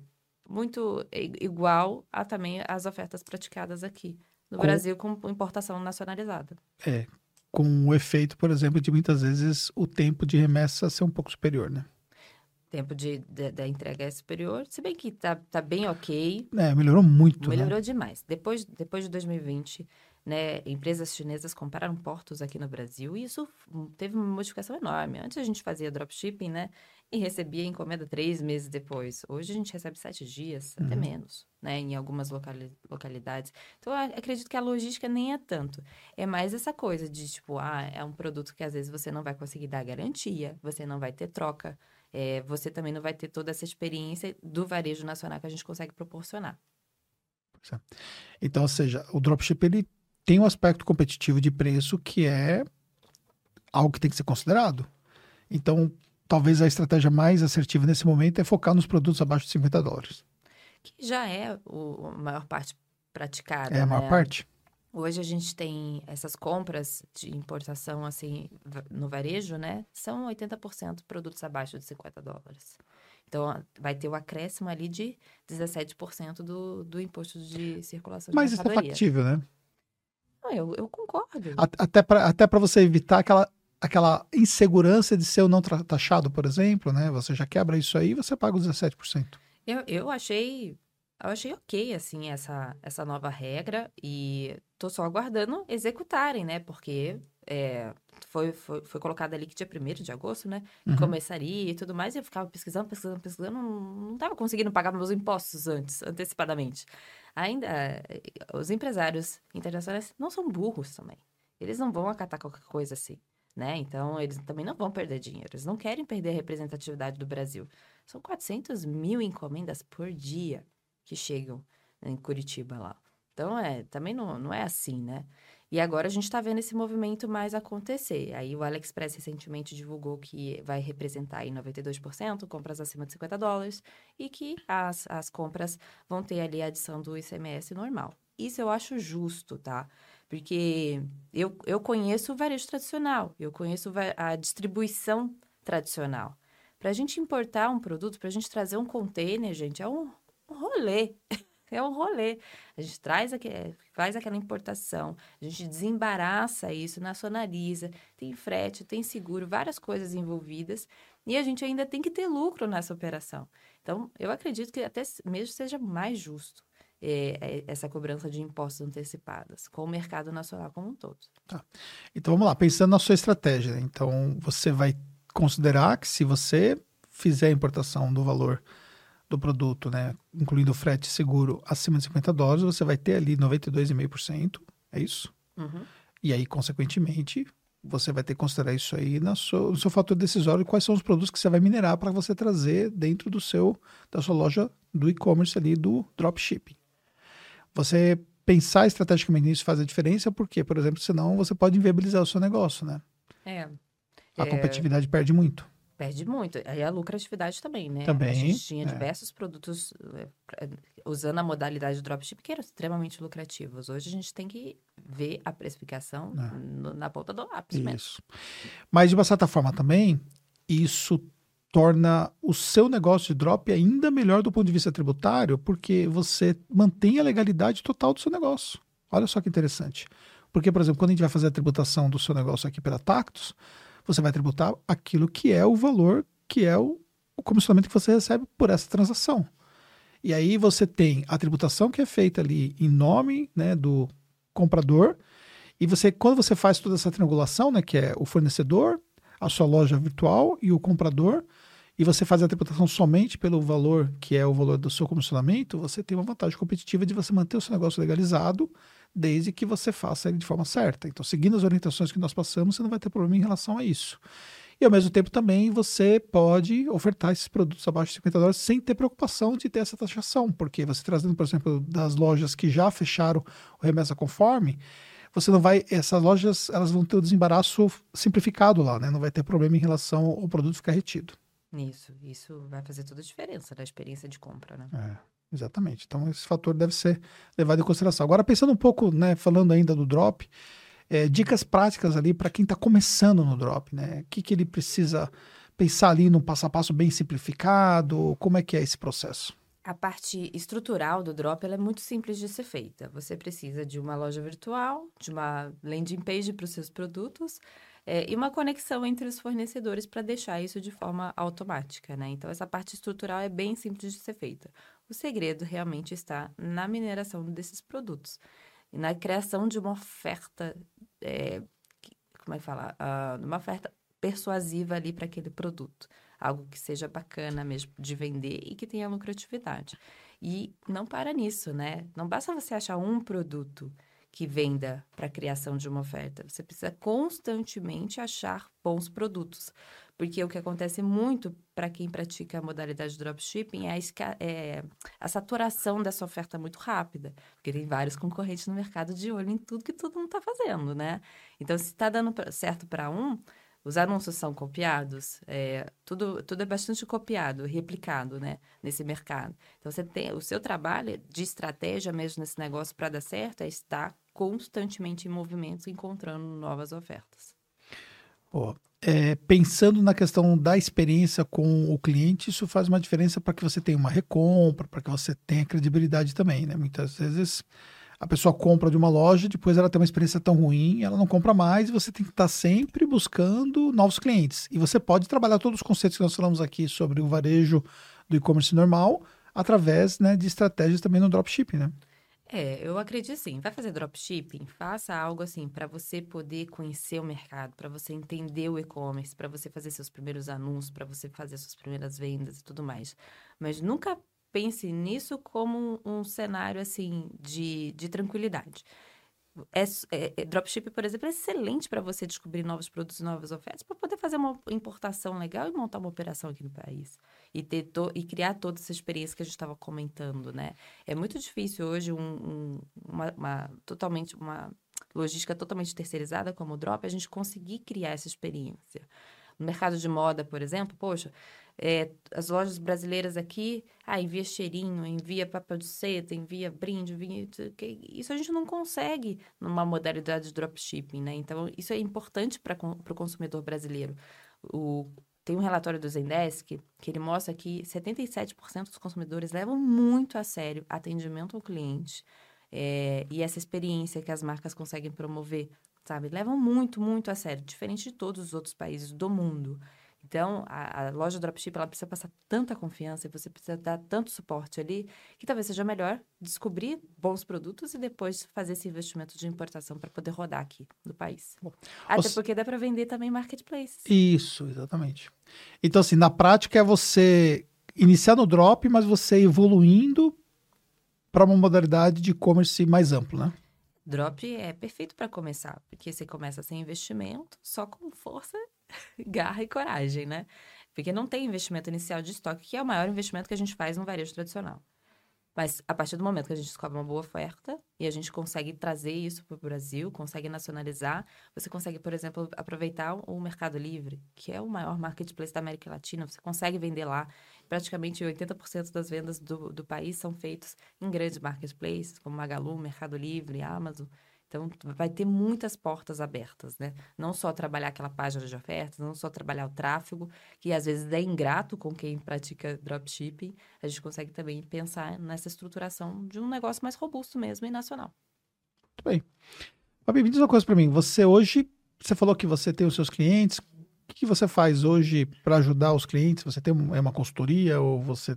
muito igual a também as ofertas praticadas aqui no com... Brasil com importação nacionalizada. É, com o efeito, por exemplo, de muitas vezes o tempo de remessa ser um pouco superior, né? Tempo de, de, da entrega é superior, se bem que tá, tá bem ok. É, melhorou muito, né? Melhorou né? demais. Depois, depois de 2020, né, empresas chinesas compraram portos aqui no Brasil e isso teve uma modificação enorme. Antes a gente fazia dropshipping, né? e recebia encomenda três meses depois. Hoje a gente recebe sete dias, uhum. até menos, né? Em algumas locali localidades. Então, acredito que a logística nem é tanto. É mais essa coisa de, tipo, ah, é um produto que às vezes você não vai conseguir dar garantia, você não vai ter troca, é, você também não vai ter toda essa experiência do varejo nacional que a gente consegue proporcionar. É. Então, ou seja, o dropship, ele tem um aspecto competitivo de preço que é algo que tem que ser considerado. Então, talvez a estratégia mais assertiva nesse momento é focar nos produtos abaixo de 50 dólares. Que já é o, a maior parte praticada. É a maior né? parte. Hoje a gente tem essas compras de importação assim no varejo, né? São 80% produtos abaixo de 50 dólares. Então, vai ter o acréscimo ali de 17% do, do imposto de circulação Mas de isso é factível, né? Não, eu, eu concordo. Até para até você evitar aquela aquela insegurança de ser ou não taxado, por exemplo, né? Você já quebra isso aí, você paga os 17%. Eu, eu achei eu achei ok, assim, essa, essa nova regra. E tô só aguardando executarem, né? Porque é, foi, foi, foi colocado ali que dia 1 de agosto, né? Uhum. Começaria e tudo mais. E eu ficava pesquisando, pesquisando, pesquisando. Não estava conseguindo pagar meus impostos antes, antecipadamente. Ainda, eh, os empresários internacionais não são burros também. Eles não vão acatar qualquer coisa assim, né? Então, eles também não vão perder dinheiro. Eles não querem perder a representatividade do Brasil. São 400 mil encomendas por dia que chegam em Curitiba lá. Então, é, também não, não é assim, né? E agora a gente está vendo esse movimento mais acontecer. Aí o AliExpress recentemente divulgou que vai representar aí 92%, compras acima de 50 dólares, e que as, as compras vão ter ali a adição do ICMS normal. Isso eu acho justo, tá? Porque eu, eu conheço o varejo tradicional, eu conheço a distribuição tradicional. Para a gente importar um produto, para a gente trazer um container, gente, é um, um rolê. é um rolê. A gente traz aqui, faz aquela importação, a gente desembaraça isso, nacionaliza, tem frete, tem seguro, várias coisas envolvidas, e a gente ainda tem que ter lucro nessa operação. Então, eu acredito que até mesmo seja mais justo. É, é, essa cobrança de impostos antecipadas com o mercado nacional como um todo. Tá. Então vamos lá, pensando na sua estratégia. Né? Então você vai considerar que se você fizer a importação do valor do produto, né, incluindo frete seguro acima de 50 dólares, você vai ter ali 92,5%, é isso? Uhum. E aí, consequentemente, você vai ter que considerar isso aí na sua, no seu fator decisório, quais são os produtos que você vai minerar para você trazer dentro do seu da sua loja do e-commerce ali do dropshipping. Você pensar estrategicamente nisso faz a diferença, porque, por exemplo, senão você pode inviabilizar o seu negócio, né? É. A é... competitividade perde muito. Perde muito. Aí a lucratividade também, né? Também. A gente tinha é. diversos produtos é, usando a modalidade dropship que eram extremamente lucrativos. Hoje a gente tem que ver a precificação é. no, na ponta do lápis. Isso. Mesmo. Mas, de uma certa forma, também, isso torna o seu negócio de drop ainda melhor do ponto de vista tributário, porque você mantém a legalidade total do seu negócio. Olha só que interessante. Porque, por exemplo, quando a gente vai fazer a tributação do seu negócio aqui pela Tactus, você vai tributar aquilo que é o valor, que é o, o comissionamento que você recebe por essa transação. E aí você tem a tributação que é feita ali em nome né, do comprador, e você, quando você faz toda essa triangulação, né, que é o fornecedor, a sua loja virtual e o comprador, e você faz a tributação somente pelo valor que é o valor do seu comissionamento, você tem uma vantagem competitiva de você manter o seu negócio legalizado desde que você faça ele de forma certa. Então, seguindo as orientações que nós passamos, você não vai ter problema em relação a isso. E ao mesmo tempo também você pode ofertar esses produtos abaixo de 50 dólares sem ter preocupação de ter essa taxação, porque você trazendo, por exemplo, das lojas que já fecharam o remessa conforme, você não vai, essas lojas elas vão ter o desembaraço simplificado lá, né? Não vai ter problema em relação ao produto ficar retido. Isso, isso vai fazer toda a diferença na experiência de compra, né? É. Exatamente. Então, esse fator deve ser levado em consideração. Agora, pensando um pouco, né, falando ainda do drop, é, dicas práticas ali para quem está começando no drop, né? O que, que ele precisa pensar ali num passo a passo bem simplificado? Como é que é esse processo? A parte estrutural do drop é muito simples de ser feita. Você precisa de uma loja virtual, de uma landing page para os seus produtos é, e uma conexão entre os fornecedores para deixar isso de forma automática, né? Então, essa parte estrutural é bem simples de ser feita. O segredo realmente está na mineração desses produtos e na criação de uma oferta, é, como é que fala? Uh, uma oferta persuasiva ali para aquele produto. Algo que seja bacana mesmo de vender e que tenha lucratividade. E não para nisso, né? Não basta você achar um produto que venda para a criação de uma oferta. Você precisa constantemente achar bons produtos. Porque o que acontece muito para quem pratica a modalidade dropshipping é a, é a saturação dessa oferta muito rápida. Porque tem vários concorrentes no mercado de olho em tudo que todo mundo está fazendo, né? Então, se está dando certo para um, os anúncios são copiados, é, tudo, tudo é bastante copiado, replicado, né, nesse mercado. Então, você tem o seu trabalho de estratégia mesmo nesse negócio para dar certo é estar constantemente em movimento, encontrando novas ofertas. É, pensando na questão da experiência com o cliente, isso faz uma diferença para que você tenha uma recompra, para que você tenha credibilidade também, né? Muitas vezes a pessoa compra de uma loja, depois ela tem uma experiência tão ruim, ela não compra mais, e você tem que estar sempre buscando novos clientes. E você pode trabalhar todos os conceitos que nós falamos aqui sobre o varejo do e-commerce normal através né, de estratégias também no dropshipping, né? É, eu acredito sim. Vai fazer dropshipping? Faça algo assim para você poder conhecer o mercado, para você entender o e-commerce, para você fazer seus primeiros anúncios, para você fazer suas primeiras vendas e tudo mais. Mas nunca pense nisso como um, cenário assim de, de tranquilidade. É, é, é, dropship, por exemplo, é excelente para você descobrir novos produtos novas ofertas para poder fazer uma importação legal e montar uma operação aqui no país. E, ter to, e criar toda essa experiência que a gente estava comentando, né? É muito difícil hoje um, um, uma, uma, totalmente, uma logística totalmente terceirizada como o drop, a gente conseguir criar essa experiência. No mercado de moda, por exemplo, poxa, é, as lojas brasileiras aqui, ah, envia cheirinho, envia papel de seda, envia brinde, envia... Isso a gente não consegue numa modalidade de dropshipping, né? Então, isso é importante para o consumidor brasileiro. O, tem um relatório do Zendesk que ele mostra que 77% dos consumidores levam muito a sério atendimento ao cliente é, e essa experiência que as marcas conseguem promover, sabe? Levam muito, muito a sério, diferente de todos os outros países do mundo. Então, a, a, loja dropship ela precisa passar tanta confiança e você precisa dar tanto suporte ali que talvez seja melhor descobrir bons produtos e depois fazer esse investimento de importação para poder rodar aqui no país. Bom, Até você... porque dá para vender também marketplace. Isso, exatamente. Então, assim, na prática é você iniciar no drop, mas você evoluindo para uma modalidade de e-commerce mais amplo, né? Drop é perfeito para começar, porque você começa sem investimento, só com força garra e coragem, né? Porque não tem investimento inicial de estoque, que é o maior investimento que a gente faz no varejo tradicional. Mas a partir do momento que a gente descobre uma boa oferta e a gente consegue trazer isso para o Brasil, consegue nacionalizar, você consegue, por exemplo, aproveitar o Mercado Livre, que é o maior marketplace da América Latina, você consegue vender lá. Praticamente 80% das vendas do, do país são feitas em grandes marketplaces, como Magalu, Mercado Livre, Amazon. Então, vai ter muitas portas abertas, né? Não só trabalhar aquela página de ofertas, não só trabalhar o tráfego, que às vezes é ingrato com quem pratica dropshipping, a gente consegue também pensar nessa estruturação de um negócio mais robusto mesmo e nacional. Muito bem. Fabi, me diz uma coisa para mim. Você hoje, você falou que você tem os seus clientes. O que você faz hoje para ajudar os clientes? Você tem é uma consultoria ou você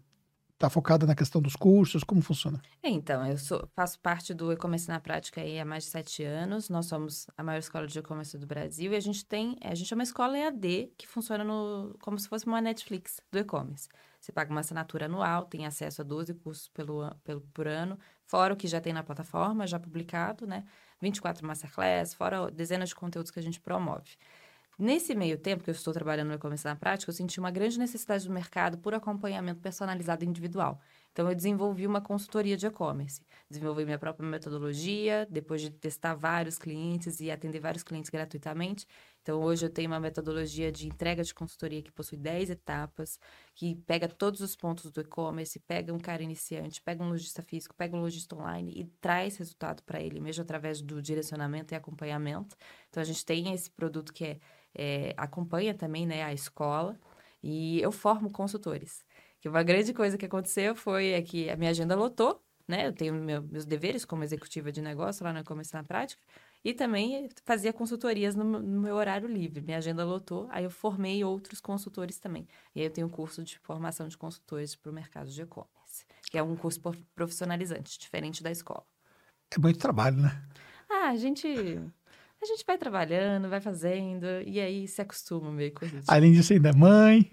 está focada na questão dos cursos? Como funciona? Então, eu sou, faço parte do e-commerce na prática aí há mais de sete anos. Nós somos a maior escola de e-commerce do Brasil e a gente tem, a gente é uma escola EAD que funciona no, como se fosse uma Netflix do e-commerce. Você paga uma assinatura anual, tem acesso a 12 cursos pelo, pelo, por ano, fora o que já tem na plataforma, já publicado, né? 24 masterclass, fora dezenas de conteúdos que a gente promove. Nesse meio tempo que eu estou trabalhando no e-commerce na prática, eu senti uma grande necessidade do mercado por acompanhamento personalizado individual. Então, eu desenvolvi uma consultoria de e-commerce. Desenvolvi minha própria metodologia, depois de testar vários clientes e atender vários clientes gratuitamente. Então, hoje eu tenho uma metodologia de entrega de consultoria que possui 10 etapas, que pega todos os pontos do e-commerce, pega um cara iniciante, pega um lojista físico, pega um lojista online e traz resultado para ele, mesmo através do direcionamento e acompanhamento. Então, a gente tem esse produto que é é, acompanha também né, a escola e eu formo consultores. Que uma grande coisa que aconteceu foi é que a minha agenda lotou, né? Eu tenho meu, meus deveres como executiva de negócio lá no e-commerce na prática e também fazia consultorias no, no, meu horário livre. Minha agenda lotou, aí eu formei outros consultores também. E aí eu tenho um curso de formação de consultores para o mercado de e-commerce, que é um curso profissionalizante, diferente da escola. É muito trabalho, né? Ah, a gente a gente vai trabalhando, vai fazendo, e aí se acostuma meio com isso. Além disso, ainda é mãe.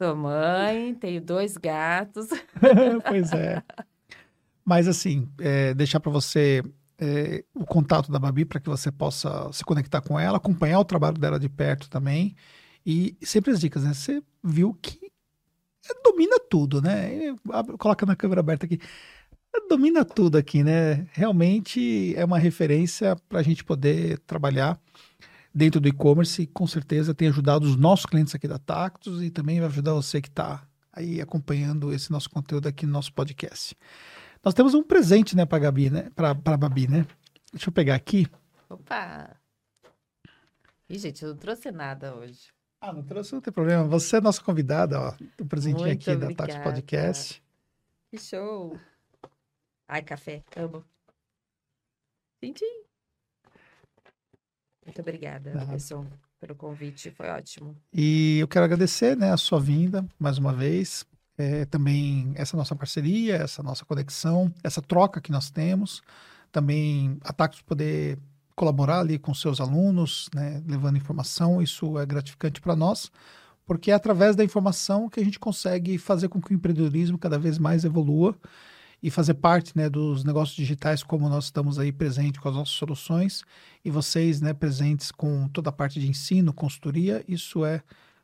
Sou mãe, tenho dois gatos. pois é. Mas assim, é, deixar para você é, o contato da Babi para que você possa se conectar com ela, acompanhar o trabalho dela de perto também. E sempre as dicas, né? Você viu que domina tudo, né? Coloca na câmera aberta aqui domina tudo aqui, né? Realmente é uma referência para a gente poder trabalhar dentro do e-commerce e com certeza tem ajudado os nossos clientes aqui da Tactus e também vai ajudar você que está aí acompanhando esse nosso conteúdo aqui no nosso podcast. Nós temos um presente, né, para Gabi, né? Para a Babi, né? Deixa eu pegar aqui. Opa! Ih, gente, eu não trouxe nada hoje. Ah, não trouxe, não tem problema. Você é nossa convidada, ó. Um presentinho Muito aqui obrigada. da Tactus Podcast. Que show! Ai, café, amo. Tintim. Muito obrigada, Anderson, pelo convite, foi ótimo. E eu quero agradecer, né, a sua vinda mais uma vez. é, também essa nossa parceria, essa nossa conexão, essa troca que nós temos. Também a Tactus poder colaborar ali com seus alunos, né, levando informação, isso é gratificante para nós, porque é através da informação que a gente consegue fazer com que o empreendedorismo cada vez mais evolua e fazer parte né, dos negócios digitais, como nós estamos aí presentes com as nossas soluções, e vocês né, presentes com toda a parte de ensino, consultoria, isso é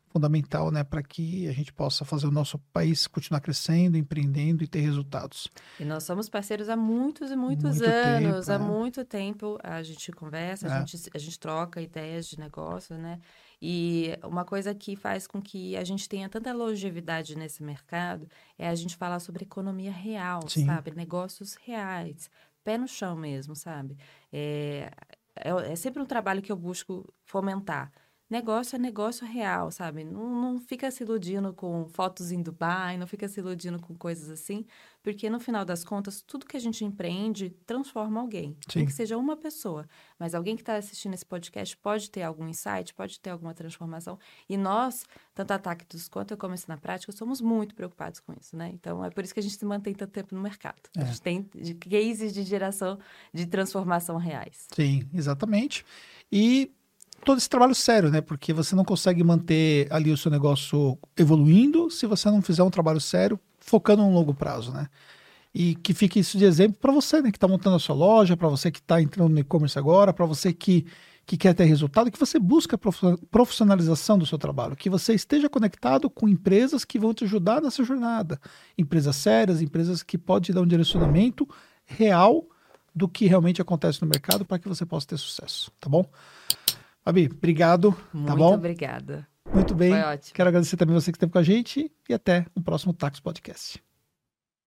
fundamental né, para que a gente possa fazer o nosso país continuar crescendo, empreendendo e ter resultados. E nós somos parceiros há muitos e muitos Muito anos, tempo, há é. muito tempo a gente conversa, é. a, gente, a gente troca ideias de negócio, né? E uma coisa que faz com que a gente tenha tanta longevidade nesse mercado é a gente falar sobre economia real, Sim. sabe? Negócios reais, pé no chão mesmo, sabe? É, é, é sempre um trabalho que eu busco fomentar negócio é negócio real, sabe? Não, não fica se iludindo com fotos em Dubai, não fica se iludindo com coisas assim, porque no final das contas, tudo que a gente empreende transforma alguém. Sim. Nem que seja uma pessoa. Mas alguém que está assistindo esse podcast pode ter algum insight, pode ter alguma transformação. E nós, tanto a Tactus quanto a Comece na Prática, somos muito preocupados com isso, né? Então, é por isso que a gente se mantém tanto tempo no mercado. É. A gente tem cases de geração de transformação reais. Sim, exatamente. E todo esse trabalho sério, né? Porque você não consegue manter ali o seu negócio evoluindo se você não fizer um trabalho sério focando no longo prazo, né? E que fique isso de exemplo para você, né? Que está montando a sua loja, para você que está entrando no e-commerce agora, para você que, que quer ter resultado, que você busca a profissionalização do seu trabalho, que você esteja conectado com empresas que vão te ajudar nessa jornada. Empresas sérias, empresas que podem te dar um direcionamento real do que realmente acontece no mercado para que você possa ter sucesso, tá bom? Fabi, obrigado. Tá Muito tá bom? obrigada. Muito bem. Foi ótimo. Quero agradecer também você que esteve com a gente e até o próximo Tax Podcast.